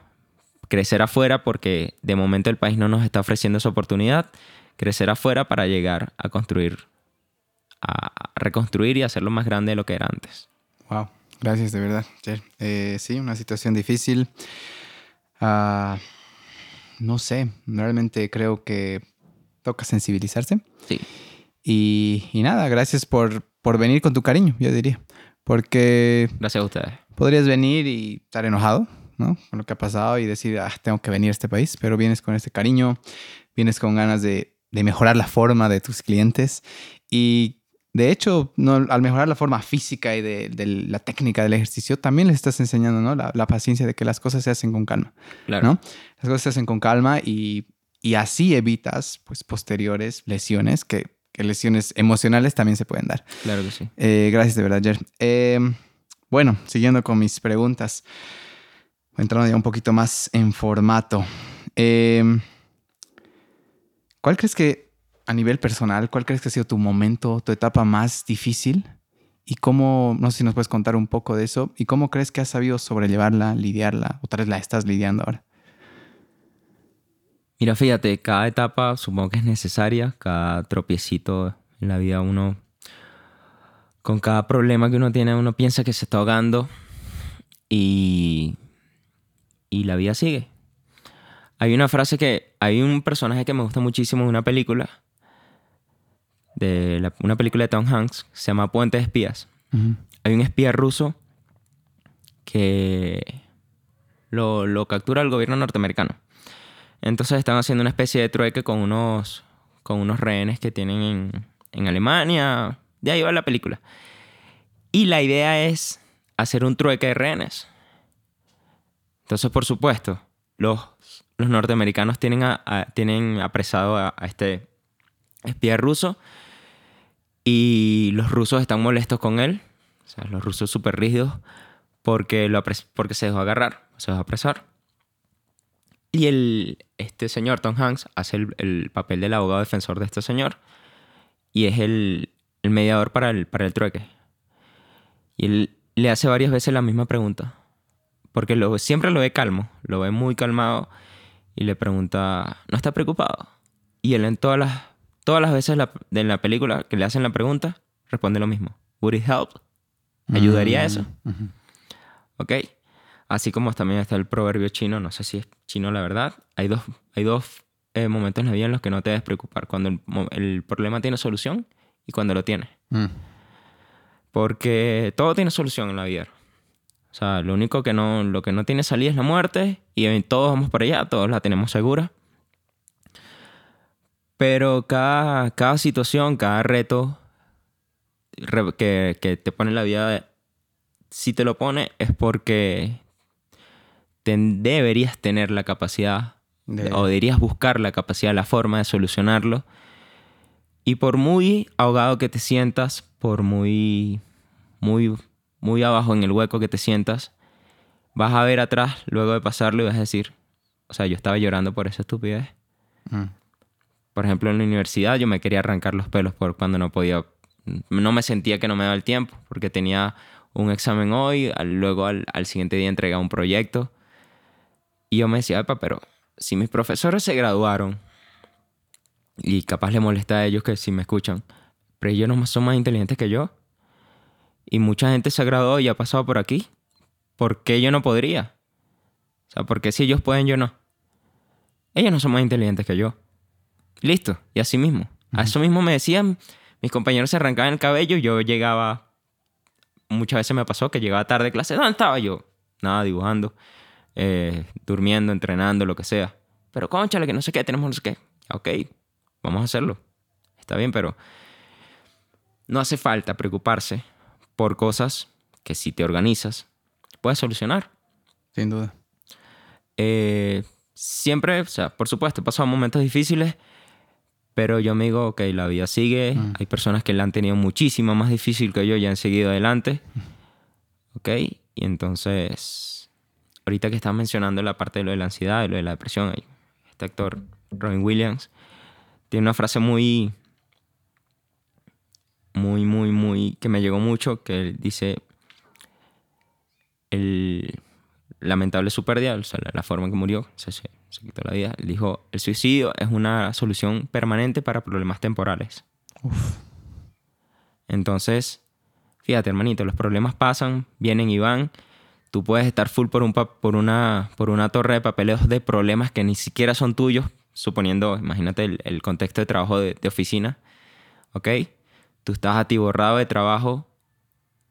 Crecer afuera porque de momento el país no nos está ofreciendo esa oportunidad crecer afuera para llegar a construir, a reconstruir y hacerlo más grande de lo que era antes. Wow, gracias de verdad, eh, sí, una situación difícil. Ah, no sé, realmente creo que toca sensibilizarse. Sí. Y, y, nada, gracias por, por venir con tu cariño, yo diría. Porque... Gracias a ustedes. Podrías venir y estar enojado, ¿no? Con lo que ha pasado y decir, ah, tengo que venir a este país, pero vienes con este cariño, vienes con ganas de, de mejorar la forma de tus clientes. Y de hecho, no, al mejorar la forma física y de, la técnica del ejercicio, también les estás enseñando ¿no? la, paciencia de que las cosas se hacen con calma. Claro. ¿no? Las cosas se hacen con calma y, y así evitas pues, posteriores lesiones que, que, lesiones emocionales también se pueden dar. Claro que sí. Eh, gracias de verdad, Jer. Eh, bueno, siguiendo con mis preguntas, entrando ya un poquito más en formato. Eh, ¿Cuál crees que, a nivel personal, cuál crees que ha sido tu momento, tu etapa más difícil? ¿Y cómo, no sé si nos puedes contar un poco de eso, y cómo crees que has sabido sobrellevarla, lidiarla, o tal vez la estás lidiando ahora? Mira, fíjate, cada etapa supongo que es necesaria, cada tropiecito en la vida uno, con cada problema que uno tiene, uno piensa que se está ahogando y, y la vida sigue. Hay una frase que. Hay un personaje que me gusta muchísimo en una película. De una película de Tom Hanks. Se llama Puente de Espías. Hay un espía ruso que lo, captura el gobierno norteamericano. Entonces están haciendo una especie de trueque con unos, con unos rehenes que tienen en, en Alemania. De ahí va la película. Y la idea es hacer un trueque de rehenes. Entonces, por supuesto, los los norteamericanos tienen, tienen apresado a, este espía ruso y los rusos están molestos con él, o sea, los rusos súper rígidos, porque, lo porque se dejó agarrar, se dejó apresar. Y el, este señor, Tom Hanks, hace el, papel del abogado defensor de este señor y es el, mediador para el, para el trueque. Y él le hace varias veces la misma pregunta, porque lo, siempre lo ve calmo, lo ve muy calmado y le pregunta, ¿no está preocupado? Y él en todas las, todas las veces de la película que le hacen la pregunta, responde lo mismo. ¿Would it help? ¿Ayudaría mm, eso? ¿Ok? Así como también está el proverbio chino, no sé si es chino la verdad, hay dos, hay dos eh, momentos en la vida en los que no te debes preocupar, cuando el, problema tiene solución y cuando lo tiene. Mm. Porque todo tiene solución en la vida. O O sea, lo único que no, lo que no tiene salida es la muerte y todos vamos para allá, todos la tenemos segura. Pero cada, cada situación, cada reto que, que te pone la vida, si te lo pone es porque deberías tener la capacidad o deberías buscar la capacidad, la forma de solucionarlo. Y por muy ahogado que te sientas, por muy, muy, muy abajo en el hueco que te sientas, vas a ver atrás luego de pasarlo y vas a decir, o sea, yo estaba llorando por esa estupidez. Mm. Por ejemplo, en la universidad yo me quería arrancar los pelos por cuando no podía, no me sentía que no me daba el tiempo, porque tenía un examen hoy, luego al, al siguiente día entregaba un proyecto y yo me decía, pero si mis profesores se graduaron, y capaz le molesta a ellos que si me escuchan, pero ellos no son más inteligentes que yo. Y mucha gente se ha graduado y ha pasado por aquí. ¿Por qué yo no podría? O sea, ¿por qué si ellos pueden, yo no? Ellos no son más inteligentes que yo. Listo, y así mismo. A eso mismo me decían, mis compañeros se arrancaban el cabello, yo llegaba, muchas veces me pasó que llegaba tarde clase, ¿dónde estaba yo? Nada, dibujando. Eh, durmiendo, entrenando, lo que sea. Pero conchale, que no sé qué, tenemos no sé qué. Ok, vamos a hacerlo. Está bien, pero no hace falta preocuparse por cosas que si te organizas, puedes solucionar. Sin duda. Eh, siempre, o sea, por supuesto, he pasado momentos difíciles, pero yo me digo, ok, la vida sigue. Mm. Hay personas que la han tenido muchísimo más difícil que yo y han seguido adelante. Ok, y entonces ahorita que estás mencionando la parte de lo de la ansiedad, y lo de la depresión, este actor, Robin Williams, tiene una frase muy, muy, muy, muy, que me llegó mucho, que dice, el lamentable su pérdida, o sea, la, forma en que murió, se, se, quitó la vida, él dijo, el suicidio es una solución permanente para problemas temporales. Entonces, fíjate, hermanito, los problemas pasan, vienen y van, Tú puedes estar full por, un por, una, por una torre de papeleos de problemas que ni siquiera son tuyos, suponiendo, imagínate el, contexto de trabajo de, oficina, ¿ok? Tú estás atiborrado de trabajo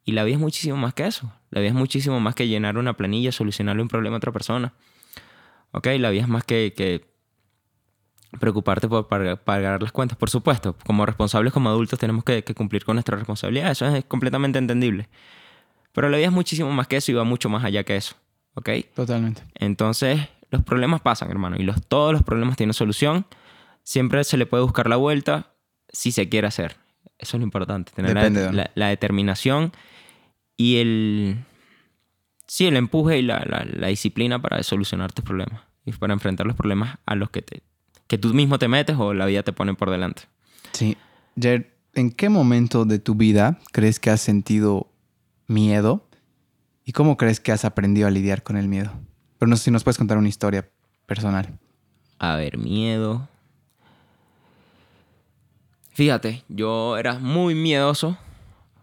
y la vida es muchísimo más que eso. La vida es muchísimo más que llenar una planilla, solucionarle un problema a otra persona. ¿Ok? La vida es más que, preocuparte por pagar, las cuentas. Por supuesto, como responsables, como adultos, tenemos que, que cumplir con nuestra responsabilidad. Eso es completamente entendible. Pero la vida es muchísimo más que eso y va mucho más allá que eso. ¿Ok? Totalmente. Entonces, los problemas pasan, hermano. Y los, todos los problemas tienen solución. Siempre se le puede buscar la vuelta si se quiere hacer. Eso es lo importante. Tener la, determinación y el... Sí, el empuje y la, disciplina para solucionar tus problemas. Y para enfrentar los problemas a los que, te, que tú mismo te metes o la vida te pone por delante. Sí. Jer, ¿en qué momento de tu vida crees que has sentido miedo y cómo crees que has aprendido a lidiar con el miedo. Pero no sé si nos puedes contar una historia personal. A ver, miedo. Fíjate, yo era muy miedoso.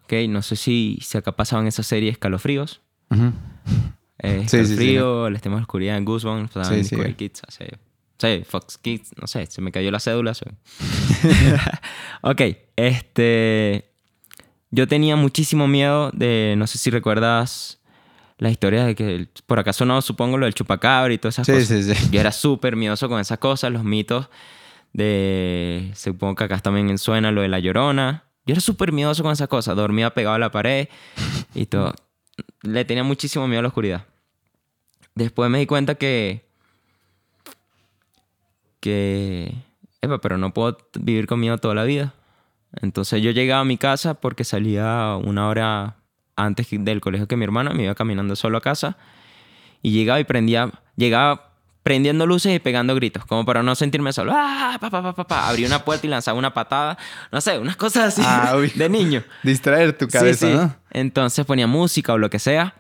Ok, no sé si se acá pasado en esa serie Escalofríos. *laughs* Eh, escalofrío, El tema de la oscuridad en Goosebumps, sí, sí. Kids, sí, Fox Kids, no sé, se me cayó la cédula. *laughs* ok, este yo tenía muchísimo miedo de, no sé si recuerdas la historia de que por acaso no, supongo lo del chupacabra y todas esas cosas. Sí, sí. Yo era súper miedoso con esas cosas, los mitos de, supongo que acá también suena lo de la llorona. Yo era súper miedoso con esas cosas, dormía pegado a la pared y todo. Le tenía muchísimo miedo a la oscuridad. Después me di cuenta que... Que... Epa, pero no puedo vivir con miedo toda la vida. Entonces yo llegaba a mi casa porque salía una hora antes del colegio que mi hermana, me iba caminando solo a casa y llegaba y prendía, llegaba prendiendo luces y pegando gritos, como para no sentirme solo. ¡Ah! Pa, pa, pa, pa, Abría una puerta y lanzaba una patada, no sé, unas cosas así ah, *laughs* de niño. Distraer tu cabeza, sí, sí. Entonces ponía música o lo que sea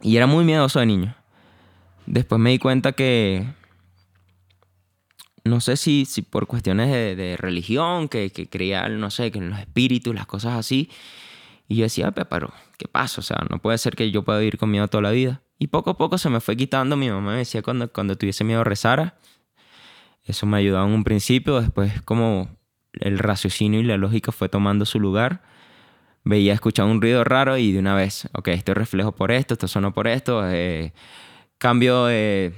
y era muy miedoso de niño. Después me di cuenta que no sé si, si por cuestiones de, religión, que, que, creía, no sé, que en los espíritus, las cosas así. Y yo decía, pero, ¿qué pasa? O sea, no puede ser que yo pueda vivir con miedo toda la vida. Y poco a poco se me fue quitando. Mi mamá me decía cuando, cuando tuviese miedo rezara. Eso me ayudaba en un principio. Después como el raciocinio y la lógica fue tomando su lugar. veía, escuchaba un ruido raro y de una vez, ok, esto reflejo por esto, esto sonó por esto, eh, cambio de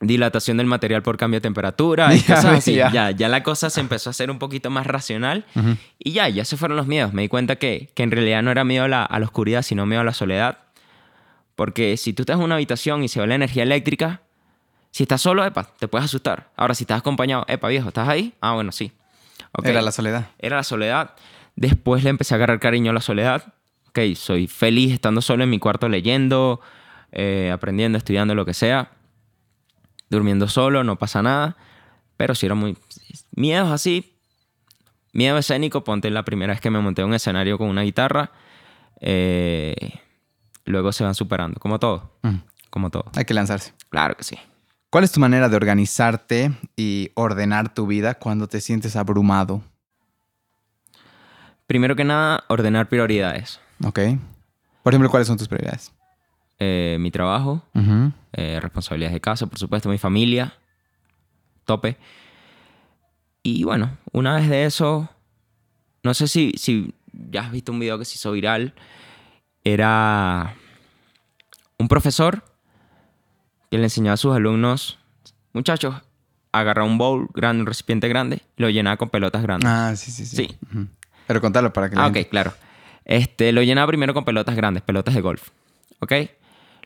dilatación del material por cambio de temperatura y *laughs* Ya, cosas así. ya. Ya. ya, la cosa se empezó a hacer un poquito más racional y ya, ya se fueron los miedos. Me di cuenta que, que en realidad no era miedo a la, a la oscuridad, sino miedo a la soledad. Porque si tú estás en una habitación y se va la energía eléctrica, si estás solo, epa, te puedes asustar. Ahora, si estás acompañado, epa, viejo, ¿estás ahí? Ah, bueno, sí. Ok. Era la soledad. Era la soledad. Después le empecé a agarrar cariño a la soledad. Ok, soy feliz estando solo en mi cuarto leyendo, eh, aprendiendo, estudiando, lo que sea. Durmiendo solo, no pasa nada. Pero si era muy... Miedos así. Miedo escénico, ponte la primera vez que me monté a un escenario con una guitarra. eh, luego se van superando, como todo. Mm. Como todo. Hay que lanzarse. Claro que sí. ¿Cuál es tu manera de organizarte y ordenar tu vida cuando te sientes abrumado? Primero que nada, ordenar prioridades. ¿Ok? Por ejemplo, ¿cuáles son tus prioridades? Eh, mi trabajo, Ujú. eh, responsabilidades de casa, por supuesto, mi familia, tope. Y bueno, una vez de eso, no sé si, si ya has visto un video que se hizo viral, era un profesor que le enseñaba a sus alumnos, muchachos, agarra un bowl grande, un recipiente grande, y lo llenaba con pelotas grandes. Ah, sí, sí, sí. Sí. Pero contalo para que la Ah, gente- ok, claro. Este, lo llenaba primero con pelotas grandes, pelotas de golf. ¿Ok?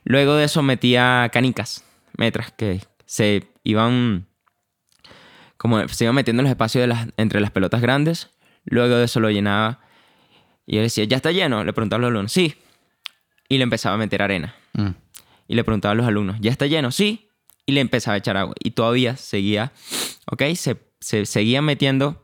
Luego de eso metía canicas, metras, que se iban. Como se iban metiendo en los espacios de las, entre las pelotas grandes. Luego de eso lo llenaba. Y él decía, ¿ya está lleno? Le preguntaba a los alumnos, sí. Y le empezaba a meter arena. Mm. Y le preguntaba a los alumnos, ¿ya está lleno? Sí. Y le empezaba a echar agua. Y todavía seguía, ¿ok? Se, se seguía metiendo.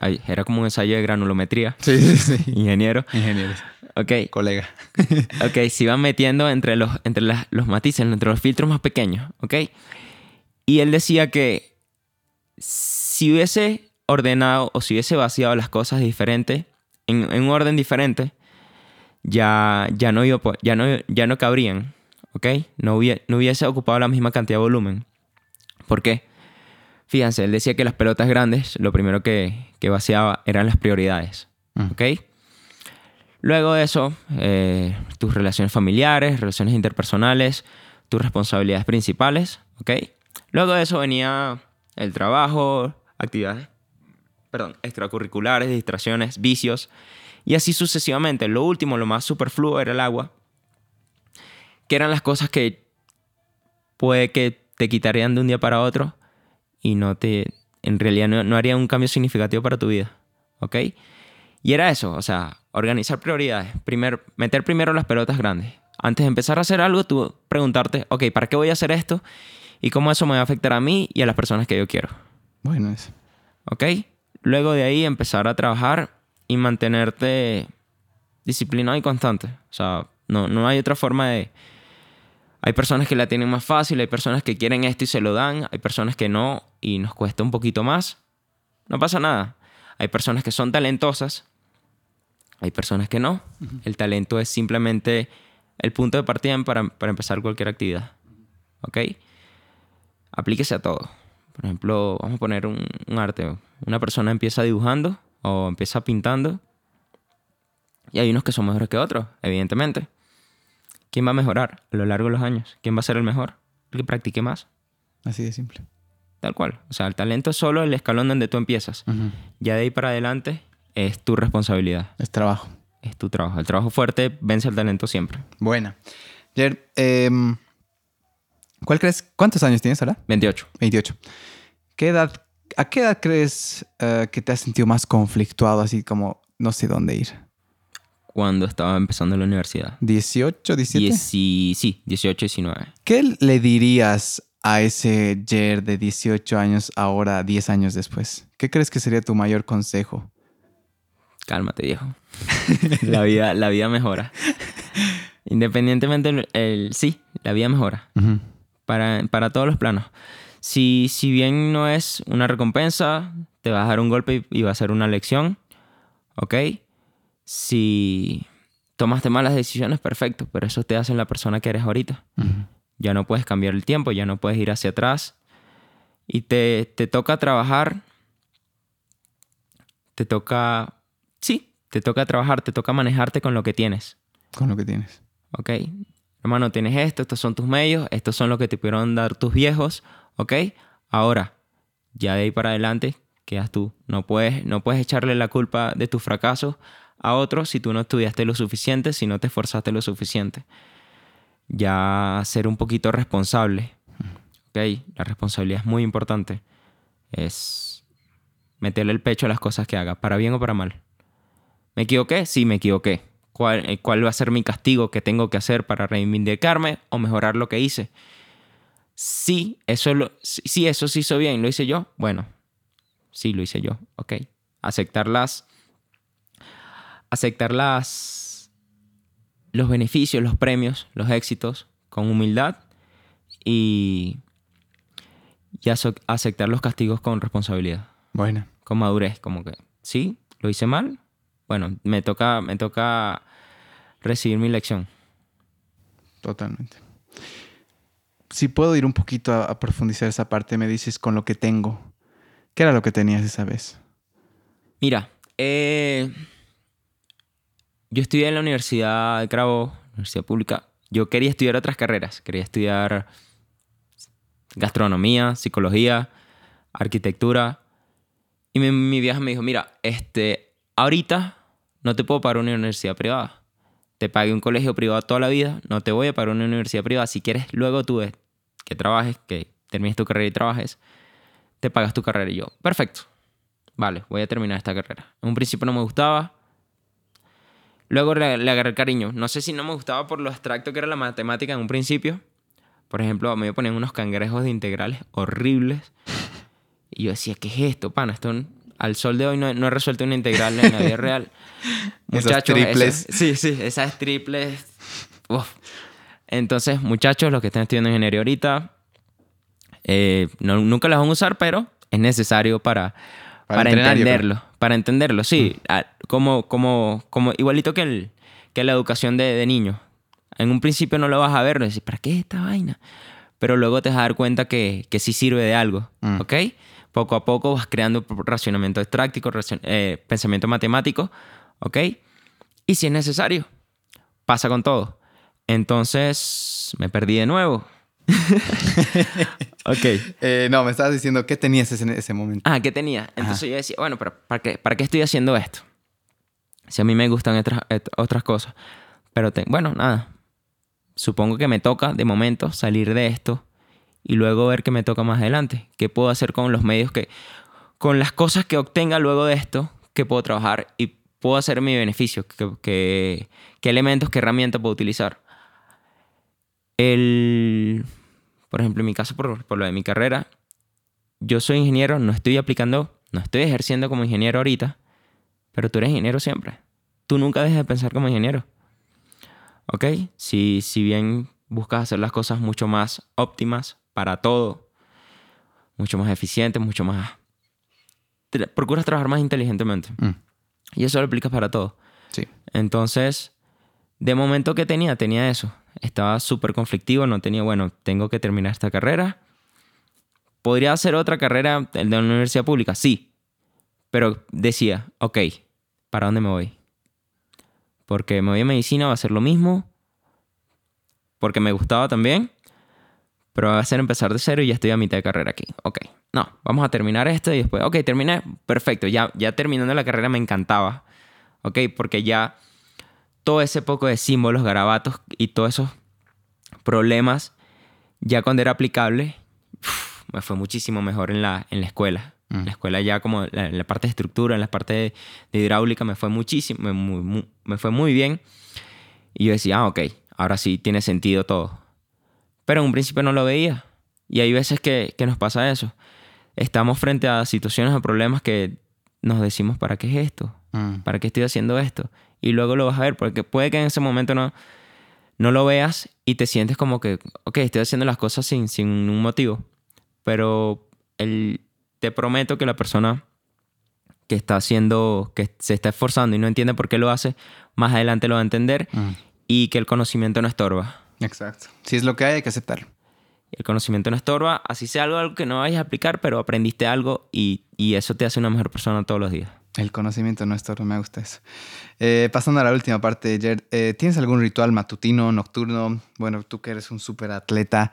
ay, era como un ensayo de granulometría. Sí, sí, sí. Ingeniero. Ingenieros. Ok, Colega. *laughs* ok, se iban metiendo entre los, entre las- los matices, entre los filtros más pequeños, ok. Y él decía que si hubiese ordenado o si hubiese vaciado las cosas diferente, en, en un orden diferente, ya, ya, no, iba, ya, no, ya no cabrían, ok. No, hubie- no hubiese ocupado la misma cantidad de volumen. ¿Por qué? Fíjense, él decía que las pelotas grandes, lo primero que, que vaciaba eran las prioridades. Mm. ¿Ok? Luego de eso, eh, tus relaciones familiares, relaciones interpersonales, tus responsabilidades principales. ¿Ok? Luego de eso venía el trabajo, actividades, perdón, extracurriculares, distracciones, vicios. Y así sucesivamente. Lo último, lo más superfluo era el agua. Que eran las cosas que puede que te quitarían de un día para otro y no te, en realidad no, no haría un cambio significativo para tu vida, ¿ok? Y era eso, o sea, organizar prioridades, Primer, meter primero las pelotas grandes. Antes de empezar a hacer algo, tú preguntarte, ok, ¿para qué voy a hacer esto? Y cómo eso me va a afectar a mí y a las personas que yo quiero, Bueno, eso. ¿ok? Luego de ahí empezar a trabajar y mantenerte disciplinado y constante. O sea, no, no hay otra forma de... Hay personas que la tienen más fácil, hay personas que quieren esto y se lo dan, hay personas que no y nos cuesta un poquito más. No pasa nada. Hay personas que son talentosas, hay personas que no. El talento es simplemente el punto de partida para, para empezar cualquier actividad. ¿Ok? Aplíquese a todo. Por ejemplo, vamos a poner un, un arte. Una persona empieza dibujando o empieza pintando. Y hay unos que son mejores que otros, evidentemente. ¿Quién va a mejorar a lo largo de los años? ¿Quién va a ser el mejor? El que practique más. Así de simple. Tal cual. O sea, el talento es solo el escalón donde tú empiezas. Ya de ahí para adelante es tu responsabilidad, Es trabajo. es tu trabajo. El trabajo fuerte vence al talento siempre. Buena. Jer, em, ¿cuál crees? ¿Cuántos años tienes ahora? 28. 28. ¿Qué edad, ¿A qué edad crees eh, que te has sentido más conflictuado, así como no sé dónde ir? Cuando estaba empezando la universidad. ¿18, 17? Dieci- sí, 18, 19. ¿Qué le dirías a ese Jer de 18 años ahora, 10 años después? ¿Qué crees que sería tu mayor consejo? Cálmate, viejo. *laughs* la, vida, la vida mejora. Independientemente, el, el- sí, la vida mejora. Para, para todos los planos. Si, si bien no es una recompensa, te va a dar un golpe y, y va a ser una lección. ¿Ok? Si tomaste malas decisiones, perfecto, pero eso te hace la persona que eres ahorita. Ya no puedes cambiar el tiempo, ya no puedes ir hacia atrás. Y te, te toca trabajar. Te toca, sí, te toca trabajar, te toca manejarte con lo que tienes. Con lo que tienes. ¿Ok? Hermano, tienes esto, estos son tus medios, estos son los que te pudieron dar tus viejos, ¿ok? Ahora, ya de ahí para adelante, quedas tú. No puedes, no puedes echarle la culpa de tus fracasos a otros si tú no estudiaste lo suficiente, si no te esforzaste lo suficiente. Ya ser un poquito responsable. ¿Ok? La responsabilidad es muy importante. Es meterle el pecho a las cosas que hagas, para bien o para mal. ¿Me equivoqué? Sí, me equivoqué. ¿Cuál, eh, ¿Cuál va a ser mi castigo que tengo que hacer para reivindicarme o mejorar lo que hice? Sí, eso, lo, sí, eso se hizo bien, lo hice yo. Bueno, sí, lo hice yo. Ok. Aceptarlas. Aceptarlas. Los beneficios, los premios, los éxitos con humildad y, y aceptar los castigos con responsabilidad. Bueno. Con madurez, como que, sí, lo hice mal. Bueno, me toca, me toca recibir mi lección. Totalmente. Si puedo ir un poquito a, profundizar esa parte, me dices con lo que tengo. ¿Qué era lo que tenías esa vez? Mira, eh, yo estudié en la Universidad de Cravo, Universidad Pública. Yo quería estudiar otras carreras. Quería estudiar gastronomía, psicología, arquitectura. Y mi, vieja me dijo, mira, este, ahorita no te puedo pagar una universidad privada. Te pagué un colegio privado toda la vida, no te voy a pagar una universidad privada. Si quieres, luego tú que trabajes, que termines tu carrera y trabajes, te pagas tu carrera. Y yo, perfecto. Vale, voy a terminar esta carrera. En un principio no me gustaba. Luego le, le agarré cariño. No sé si no me gustaba por lo abstracto que era la matemática en un principio. Por ejemplo, a mí me ponían unos cangrejos de integrales horribles. Y yo decía, ¿qué es esto, pana? Esto al sol de hoy no, no he resuelto una integral en la vida real. *laughs* muchachos, esas triples. sí, sí, esas triples. Uf. Entonces, muchachos, los que están estudiando ingeniería ahorita, eh, no, nunca las van a usar, pero es necesario para, para, para entenderlo. Para entenderlo, sí. Mm. Como, como, como igualito que, el, que la educación de, de niños. En un principio no lo vas a ver, no decís, ¿para qué esta vaina? Pero luego te vas a dar cuenta que, que sí sirve de algo, mm. ¿ok? Poco a poco vas creando racionamiento extráctico, eh, pensamiento matemático, ¿ok? Y si es necesario, pasa con todo. Entonces, me perdí de nuevo. *laughs* ok. Eh, no, me estabas diciendo qué tenías en ese momento. Ah, ¿qué tenía? Entonces yo decía, bueno, pero ¿para qué, ¿para qué estoy haciendo esto? Si a mí me gustan otras, otras cosas. Pero bueno, nada. Supongo que me toca de momento salir de esto y luego ver qué me toca más adelante. ¿Qué puedo hacer con los medios que, con las cosas que obtenga luego de esto, que puedo trabajar y puedo hacer mi beneficio? ¿Qué, qué elementos, qué herramientas puedo utilizar? El, por ejemplo, en mi caso, por, por lo de mi carrera, yo soy ingeniero, no estoy aplicando, no estoy ejerciendo como ingeniero ahorita, pero tú eres ingeniero siempre. Tú nunca dejes de pensar como ingeniero. ¿Ok? Si, si bien buscas hacer las cosas mucho más óptimas para todo, mucho más eficientes, mucho más... Procuras trabajar más inteligentemente. Mm. Y eso lo aplicas para todo. Sí. Entonces, de momento que tenía, tenía eso. Estaba súper conflictivo, no tenía, bueno, tengo que terminar esta carrera. ¿Podría hacer otra carrera de la universidad pública? Sí. Pero decía, ok, ¿para dónde me voy? Porque me voy a medicina, va a ser lo mismo. Porque me gustaba también. Pero va a ser empezar de cero y ya estoy a mitad de carrera aquí. Ok, no, vamos a terminar esto y después, ok, terminé, perfecto. Ya, ya terminando la carrera me encantaba. Ok, porque ya todo ese poco de símbolos, garabatos y todos esos problemas, ya cuando era aplicable, me fue muchísimo mejor en la, en la escuela. En la escuela ya como en la parte de estructura, en la parte de, hidráulica me fue muchísimo, me, me, fue muy bien. Y yo decía, ah, ok, ahora sí tiene sentido todo. Pero en un principio no lo veía. Y hay veces que, que nos pasa eso. Estamos frente a situaciones o problemas que nos decimos, ¿para qué es esto? Mm. ¿Para qué estoy haciendo esto? Y luego lo vas a ver, porque puede que en ese momento no, no lo veas y te sientes como que, ok, estoy haciendo las cosas sin, sin un motivo. Pero el, te prometo que la persona que está haciendo, que se está esforzando y no entiende por qué lo hace, más adelante lo va a entender Mm. y que el conocimiento no estorba. Exacto. Si es lo que hay, hay que aceptarlo. El conocimiento no estorba, así sea algo, algo que no vayas a aplicar, pero aprendiste algo y, y eso te hace una mejor persona todos los días. El conocimiento no es todo, me gusta eso. Eh, pasando a la última parte, Jer, eh, ¿tienes algún ritual matutino, nocturno? Bueno, tú que eres un súper atleta,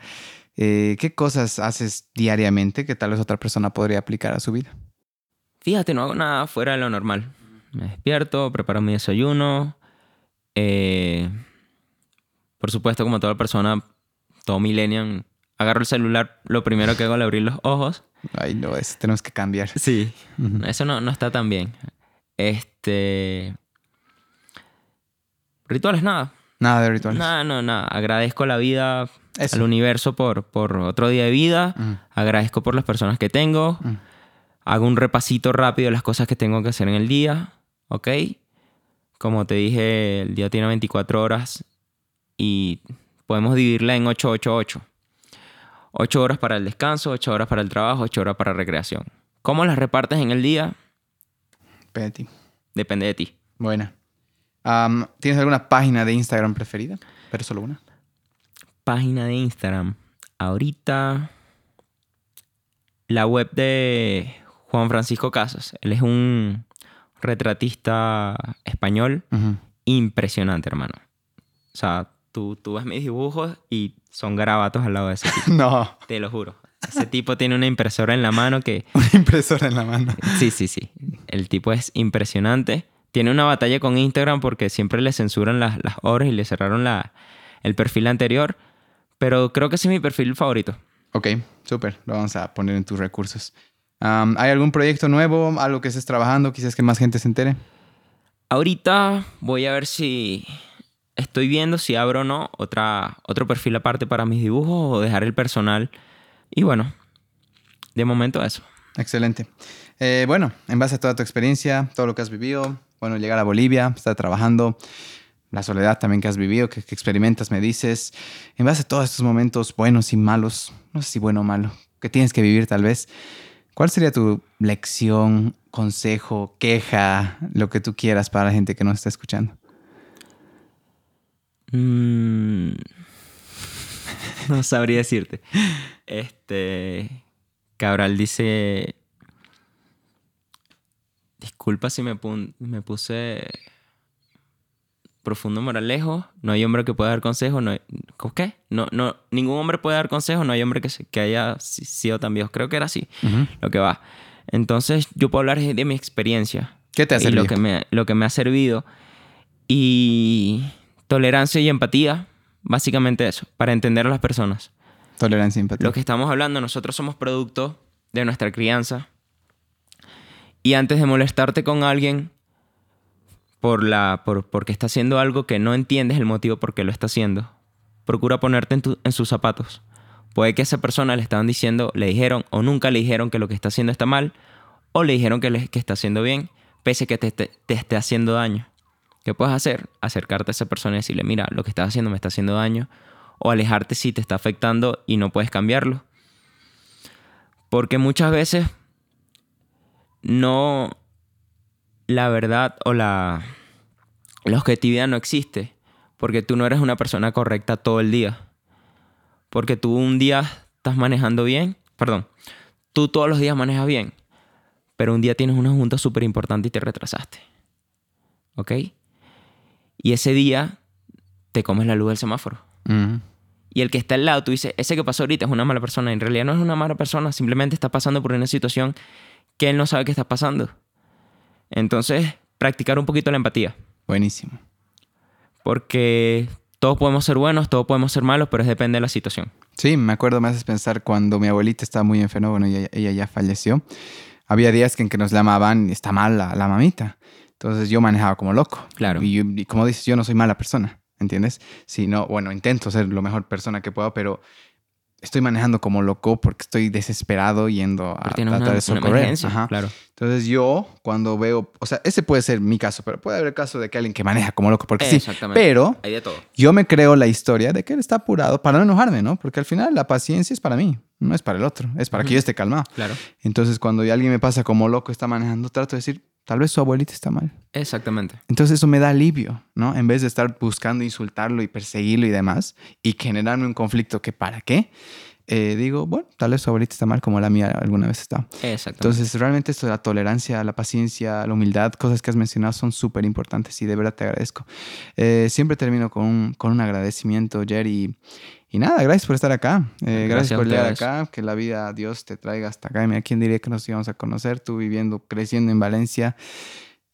eh, ¿qué cosas haces diariamente que tal vez otra persona podría aplicar a su vida? Fíjate, no hago nada fuera de lo normal. Me despierto, preparo mi desayuno. por supuesto, como toda persona, todo millennial, agarro el celular, lo primero que hago al abrir los ojos. Ay, no, eso tenemos que cambiar. Sí, eso no, no está tan bien. Este. Rituales, nada. Nada de rituales. Nada, no, nada. Agradezco la vida, al universo por, por otro día de vida. Agradezco por las personas que tengo. Hago un repasito rápido de las cosas que tengo que hacer en el día. ¿Ok? Como te dije, el día tiene 24 horas y podemos dividirla en 888. 8 horas para el descanso, 8 horas para el trabajo, 8 horas para recreación. ¿Cómo las repartes en el día? Depende de ti. Depende de ti. Buena. ¿Tienes alguna página de Instagram preferida? Pero solo una. Página de Instagram. Ahorita la web de Juan Francisco Casas. Él es un retratista español impresionante, hermano. O sea, tú, tú ves mis dibujos y son garabatos al lado de ese *laughs* tipo. no. Te lo juro. Ese tipo tiene una impresora en la mano que... *laughs* Una impresora en la mano. Sí, sí, sí. El tipo es impresionante. Tiene una batalla con Instagram porque siempre le censuran las, las horas y le cerraron la, el perfil anterior. Pero creo que ese es mi perfil favorito. Ok, súper. Lo vamos a poner en tus recursos. ¿Hay algún proyecto nuevo? ¿Algo que estés trabajando? Quizás que más gente se entere. Ahorita voy a ver si estoy viendo si abro o no otra, otro perfil aparte para mis dibujos o dejar el personal. Y bueno, de momento eso. Excelente. Eh, bueno, en base a toda tu experiencia, todo lo que has vivido, bueno, llegar a Bolivia, estar trabajando, la soledad también que has vivido, que, que, experimentas, me dices, en base a todos estos momentos buenos y malos, no sé si bueno o malo, que tienes que vivir tal vez, ¿cuál sería tu lección, consejo, queja, lo que tú quieras para la gente que nos está escuchando? Mm, *laughs* no sabría decirte. Este. Cabral dice. Disculpa si me, me puse profundo moralejo. No hay hombre que pueda dar consejo. No ¿Qué? No, no, ningún hombre puede dar consejo. No hay hombre que, que haya sido tan viejo. Creo que era así lo que va. Entonces, yo puedo hablar de mi experiencia. ¿Qué te ha servido? Lo que me, lo que me ha servido. Y Tolerancia y empatía, básicamente eso, para entender a las personas. Tolerancia y empatía. Lo que estamos hablando, nosotros somos producto de nuestra crianza. Y antes de molestarte con alguien por la, por, porque está haciendo algo que no entiendes el motivo por qué lo está haciendo, procura ponerte en, en sus zapatos. Puede que a esa persona le estaban diciendo, le dijeron o nunca le dijeron que lo que está haciendo está mal, o le dijeron que, le, que está haciendo bien, pese a que te, te esté haciendo daño. ¿Qué puedes hacer? Acercarte a esa persona y decirle, mira, lo que estás haciendo me está haciendo daño. O alejarte si te está afectando y no puedes cambiarlo. Porque muchas veces no la verdad o la, la objetividad no existe. Porque tú no eres una persona correcta todo el día. Porque tú un día estás manejando bien. Perdón. Tú todos los días manejas bien. Pero un día tienes una junta súper importante y te retrasaste. ¿Ok? Y ese día te comes la luz del semáforo. Y el que está al lado, tú dices, ese que pasó ahorita es una mala persona. En realidad no es una mala persona, simplemente está pasando por una situación que él no sabe que está pasando. Entonces, practicar un poquito la empatía. Buenísimo. Porque todos podemos ser buenos, todos podemos ser malos, pero es depende de la situación. Sí, me acuerdo, me haces pensar cuando mi abuelita estaba muy enferma, bueno, ella, ella ya falleció. Había días en que nos llamaban, está mal la, la mamita. Entonces yo manejaba como loco. Claro. Y, como dices, yo no soy mala persona, ¿entiendes? Si no, bueno, intento ser lo mejor persona que puedo, pero estoy manejando como loco porque estoy desesperado yendo a tratar de socorrer. Ajá. Claro. Entonces yo cuando veo, o sea, ese puede ser mi caso, pero puede haber el caso de que alguien que maneja como loco, porque sí. Exactamente. Pero Hay de todo. yo me creo la historia de que él está apurado para no enojarme, ¿no? Porque al final la paciencia es para mí, no es para el otro, es para que yo esté calmado. Claro. Entonces cuando alguien me pasa como loco, está manejando, trato de decir, Tal vez su abuelita está mal. Exactamente. Entonces eso me da alivio, ¿no? En vez de estar buscando insultarlo y perseguirlo y demás y generarme un conflicto que para qué, eh, digo, bueno, tal vez su abuelita está mal como la mía alguna vez está. Exacto. Entonces, realmente esto de la tolerancia, la paciencia, la humildad, cosas que has mencionado son súper importantes y de verdad te agradezco. Eh, siempre termino con un, con un agradecimiento, Jerry. Y nada, gracias por estar acá. Eh, gracias, por llegar acá. Que la vida, Dios te traiga hasta acá. Y mira, ¿quién diría que nos íbamos a conocer? Tú viviendo, creciendo en Valencia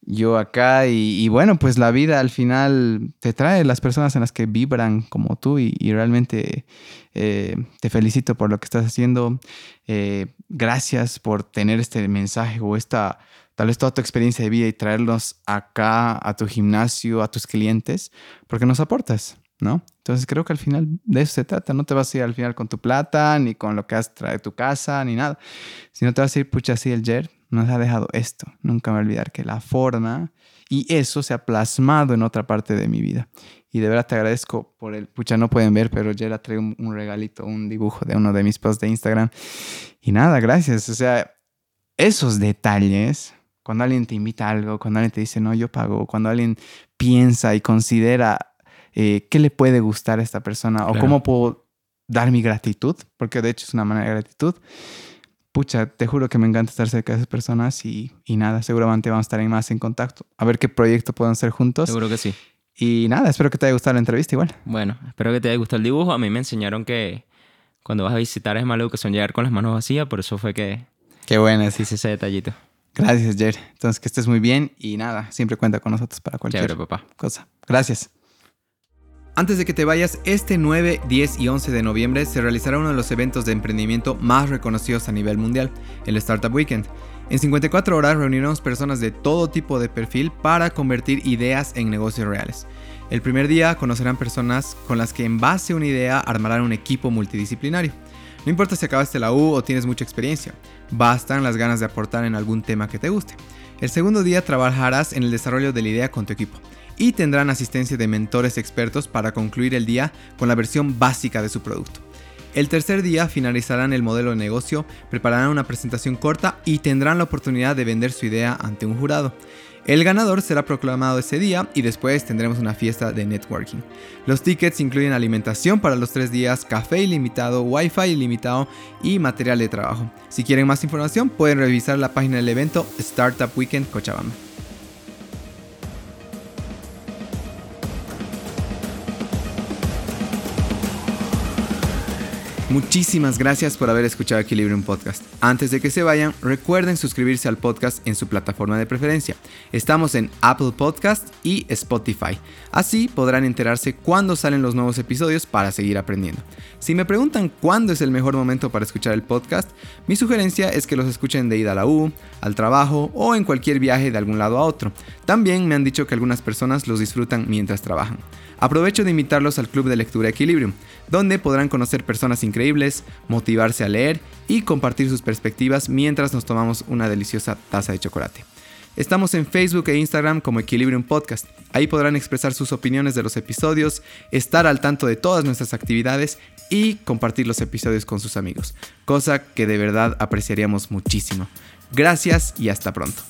yo acá y, bueno, pues la vida al final te trae las personas en las que vibran como tú y, realmente eh, te felicito por lo que estás haciendo. Eh, gracias por tener este mensaje o esta, tal vez toda tu experiencia de vida y traerlos acá a tu gimnasio, a tus clientes, porque nos aportas, ¿no? Entonces creo que al final de eso se trata. No te vas a ir al final con tu plata, ni con lo que has traído de tu casa, ni nada, sino te vas a ir, pucha, así el Jer nos ha dejado esto. Nunca me voy a olvidar que la forma y eso se ha plasmado en otra parte de mi vida. Y de verdad te agradezco por el, pucha, no pueden ver, pero ya le traigo un, regalito, un dibujo de uno de mis posts de Instagram. Y nada, gracias. O sea, esos detalles, cuando alguien te invita algo, cuando alguien te dice, no, yo pago, cuando alguien piensa y considera eh, qué le puede gustar a esta persona o cómo puedo dar mi gratitud, porque de hecho es una manera de gratitud pucha, te juro que me encanta estar cerca de esas personas y, y nada, seguramente vamos a estar más en contacto. A ver qué proyecto pueden hacer juntos. Seguro que sí. Y nada, espero que te haya gustado la entrevista igual. Bueno, espero que te haya gustado el dibujo. A mí me enseñaron que cuando vas a visitar es que son llegar con las manos vacías, por eso fue que... Qué buena, sí. Hice ese detallito. Gracias, Jer. Entonces, que estés muy bien y nada, siempre cuenta con nosotros para cualquier papá. cosa. Gracias. Antes de que te vayas, este 9, 10 y 11 de noviembre se realizará uno de los eventos de emprendimiento más reconocidos a nivel mundial, el Startup Weekend. En 54 horas reuniremos personas de todo tipo de perfil para convertir ideas en negocios reales. El primer día conocerán personas con las que en base a una idea armarán un equipo multidisciplinario. No importa si acabaste la U o tienes mucha experiencia, bastan las ganas de aportar en algún tema que te guste. El segundo día trabajarás en el desarrollo de la idea con tu equipo y tendrán asistencia de mentores expertos para concluir el día con la versión básica de su producto. El tercer día finalizarán el modelo de negocio, prepararán una presentación corta y tendrán la oportunidad de vender su idea ante un jurado. El ganador será proclamado ese día y después tendremos una fiesta de networking. Los tickets incluyen alimentación para los tres días, café ilimitado, wifi ilimitado y material de trabajo. Si quieren más información pueden revisar la página del evento Startup Weekend Cochabamba. Muchísimas gracias por haber escuchado Equilibrium Podcast. Antes de que se vayan, recuerden suscribirse al podcast en su plataforma de preferencia. Estamos en Apple Podcast y Spotify. Así podrán enterarse cuándo salen los nuevos episodios para seguir aprendiendo. Si me preguntan cuándo es el mejor momento para escuchar el podcast, mi sugerencia es que los escuchen de ida a la U, al trabajo o en cualquier viaje de algún lado a otro. También me han dicho que algunas personas los disfrutan mientras trabajan. Aprovecho de invitarlos al Club de Lectura Equilibrium, donde podrán conocer personas increíbles, motivarse a leer y compartir sus perspectivas mientras nos tomamos una deliciosa taza de chocolate. Estamos en Facebook e Instagram como Equilibrium Podcast. Ahí podrán expresar sus opiniones de los episodios, estar al tanto de todas nuestras actividades y compartir los episodios con sus amigos, cosa que de verdad apreciaríamos muchísimo. Gracias y hasta pronto.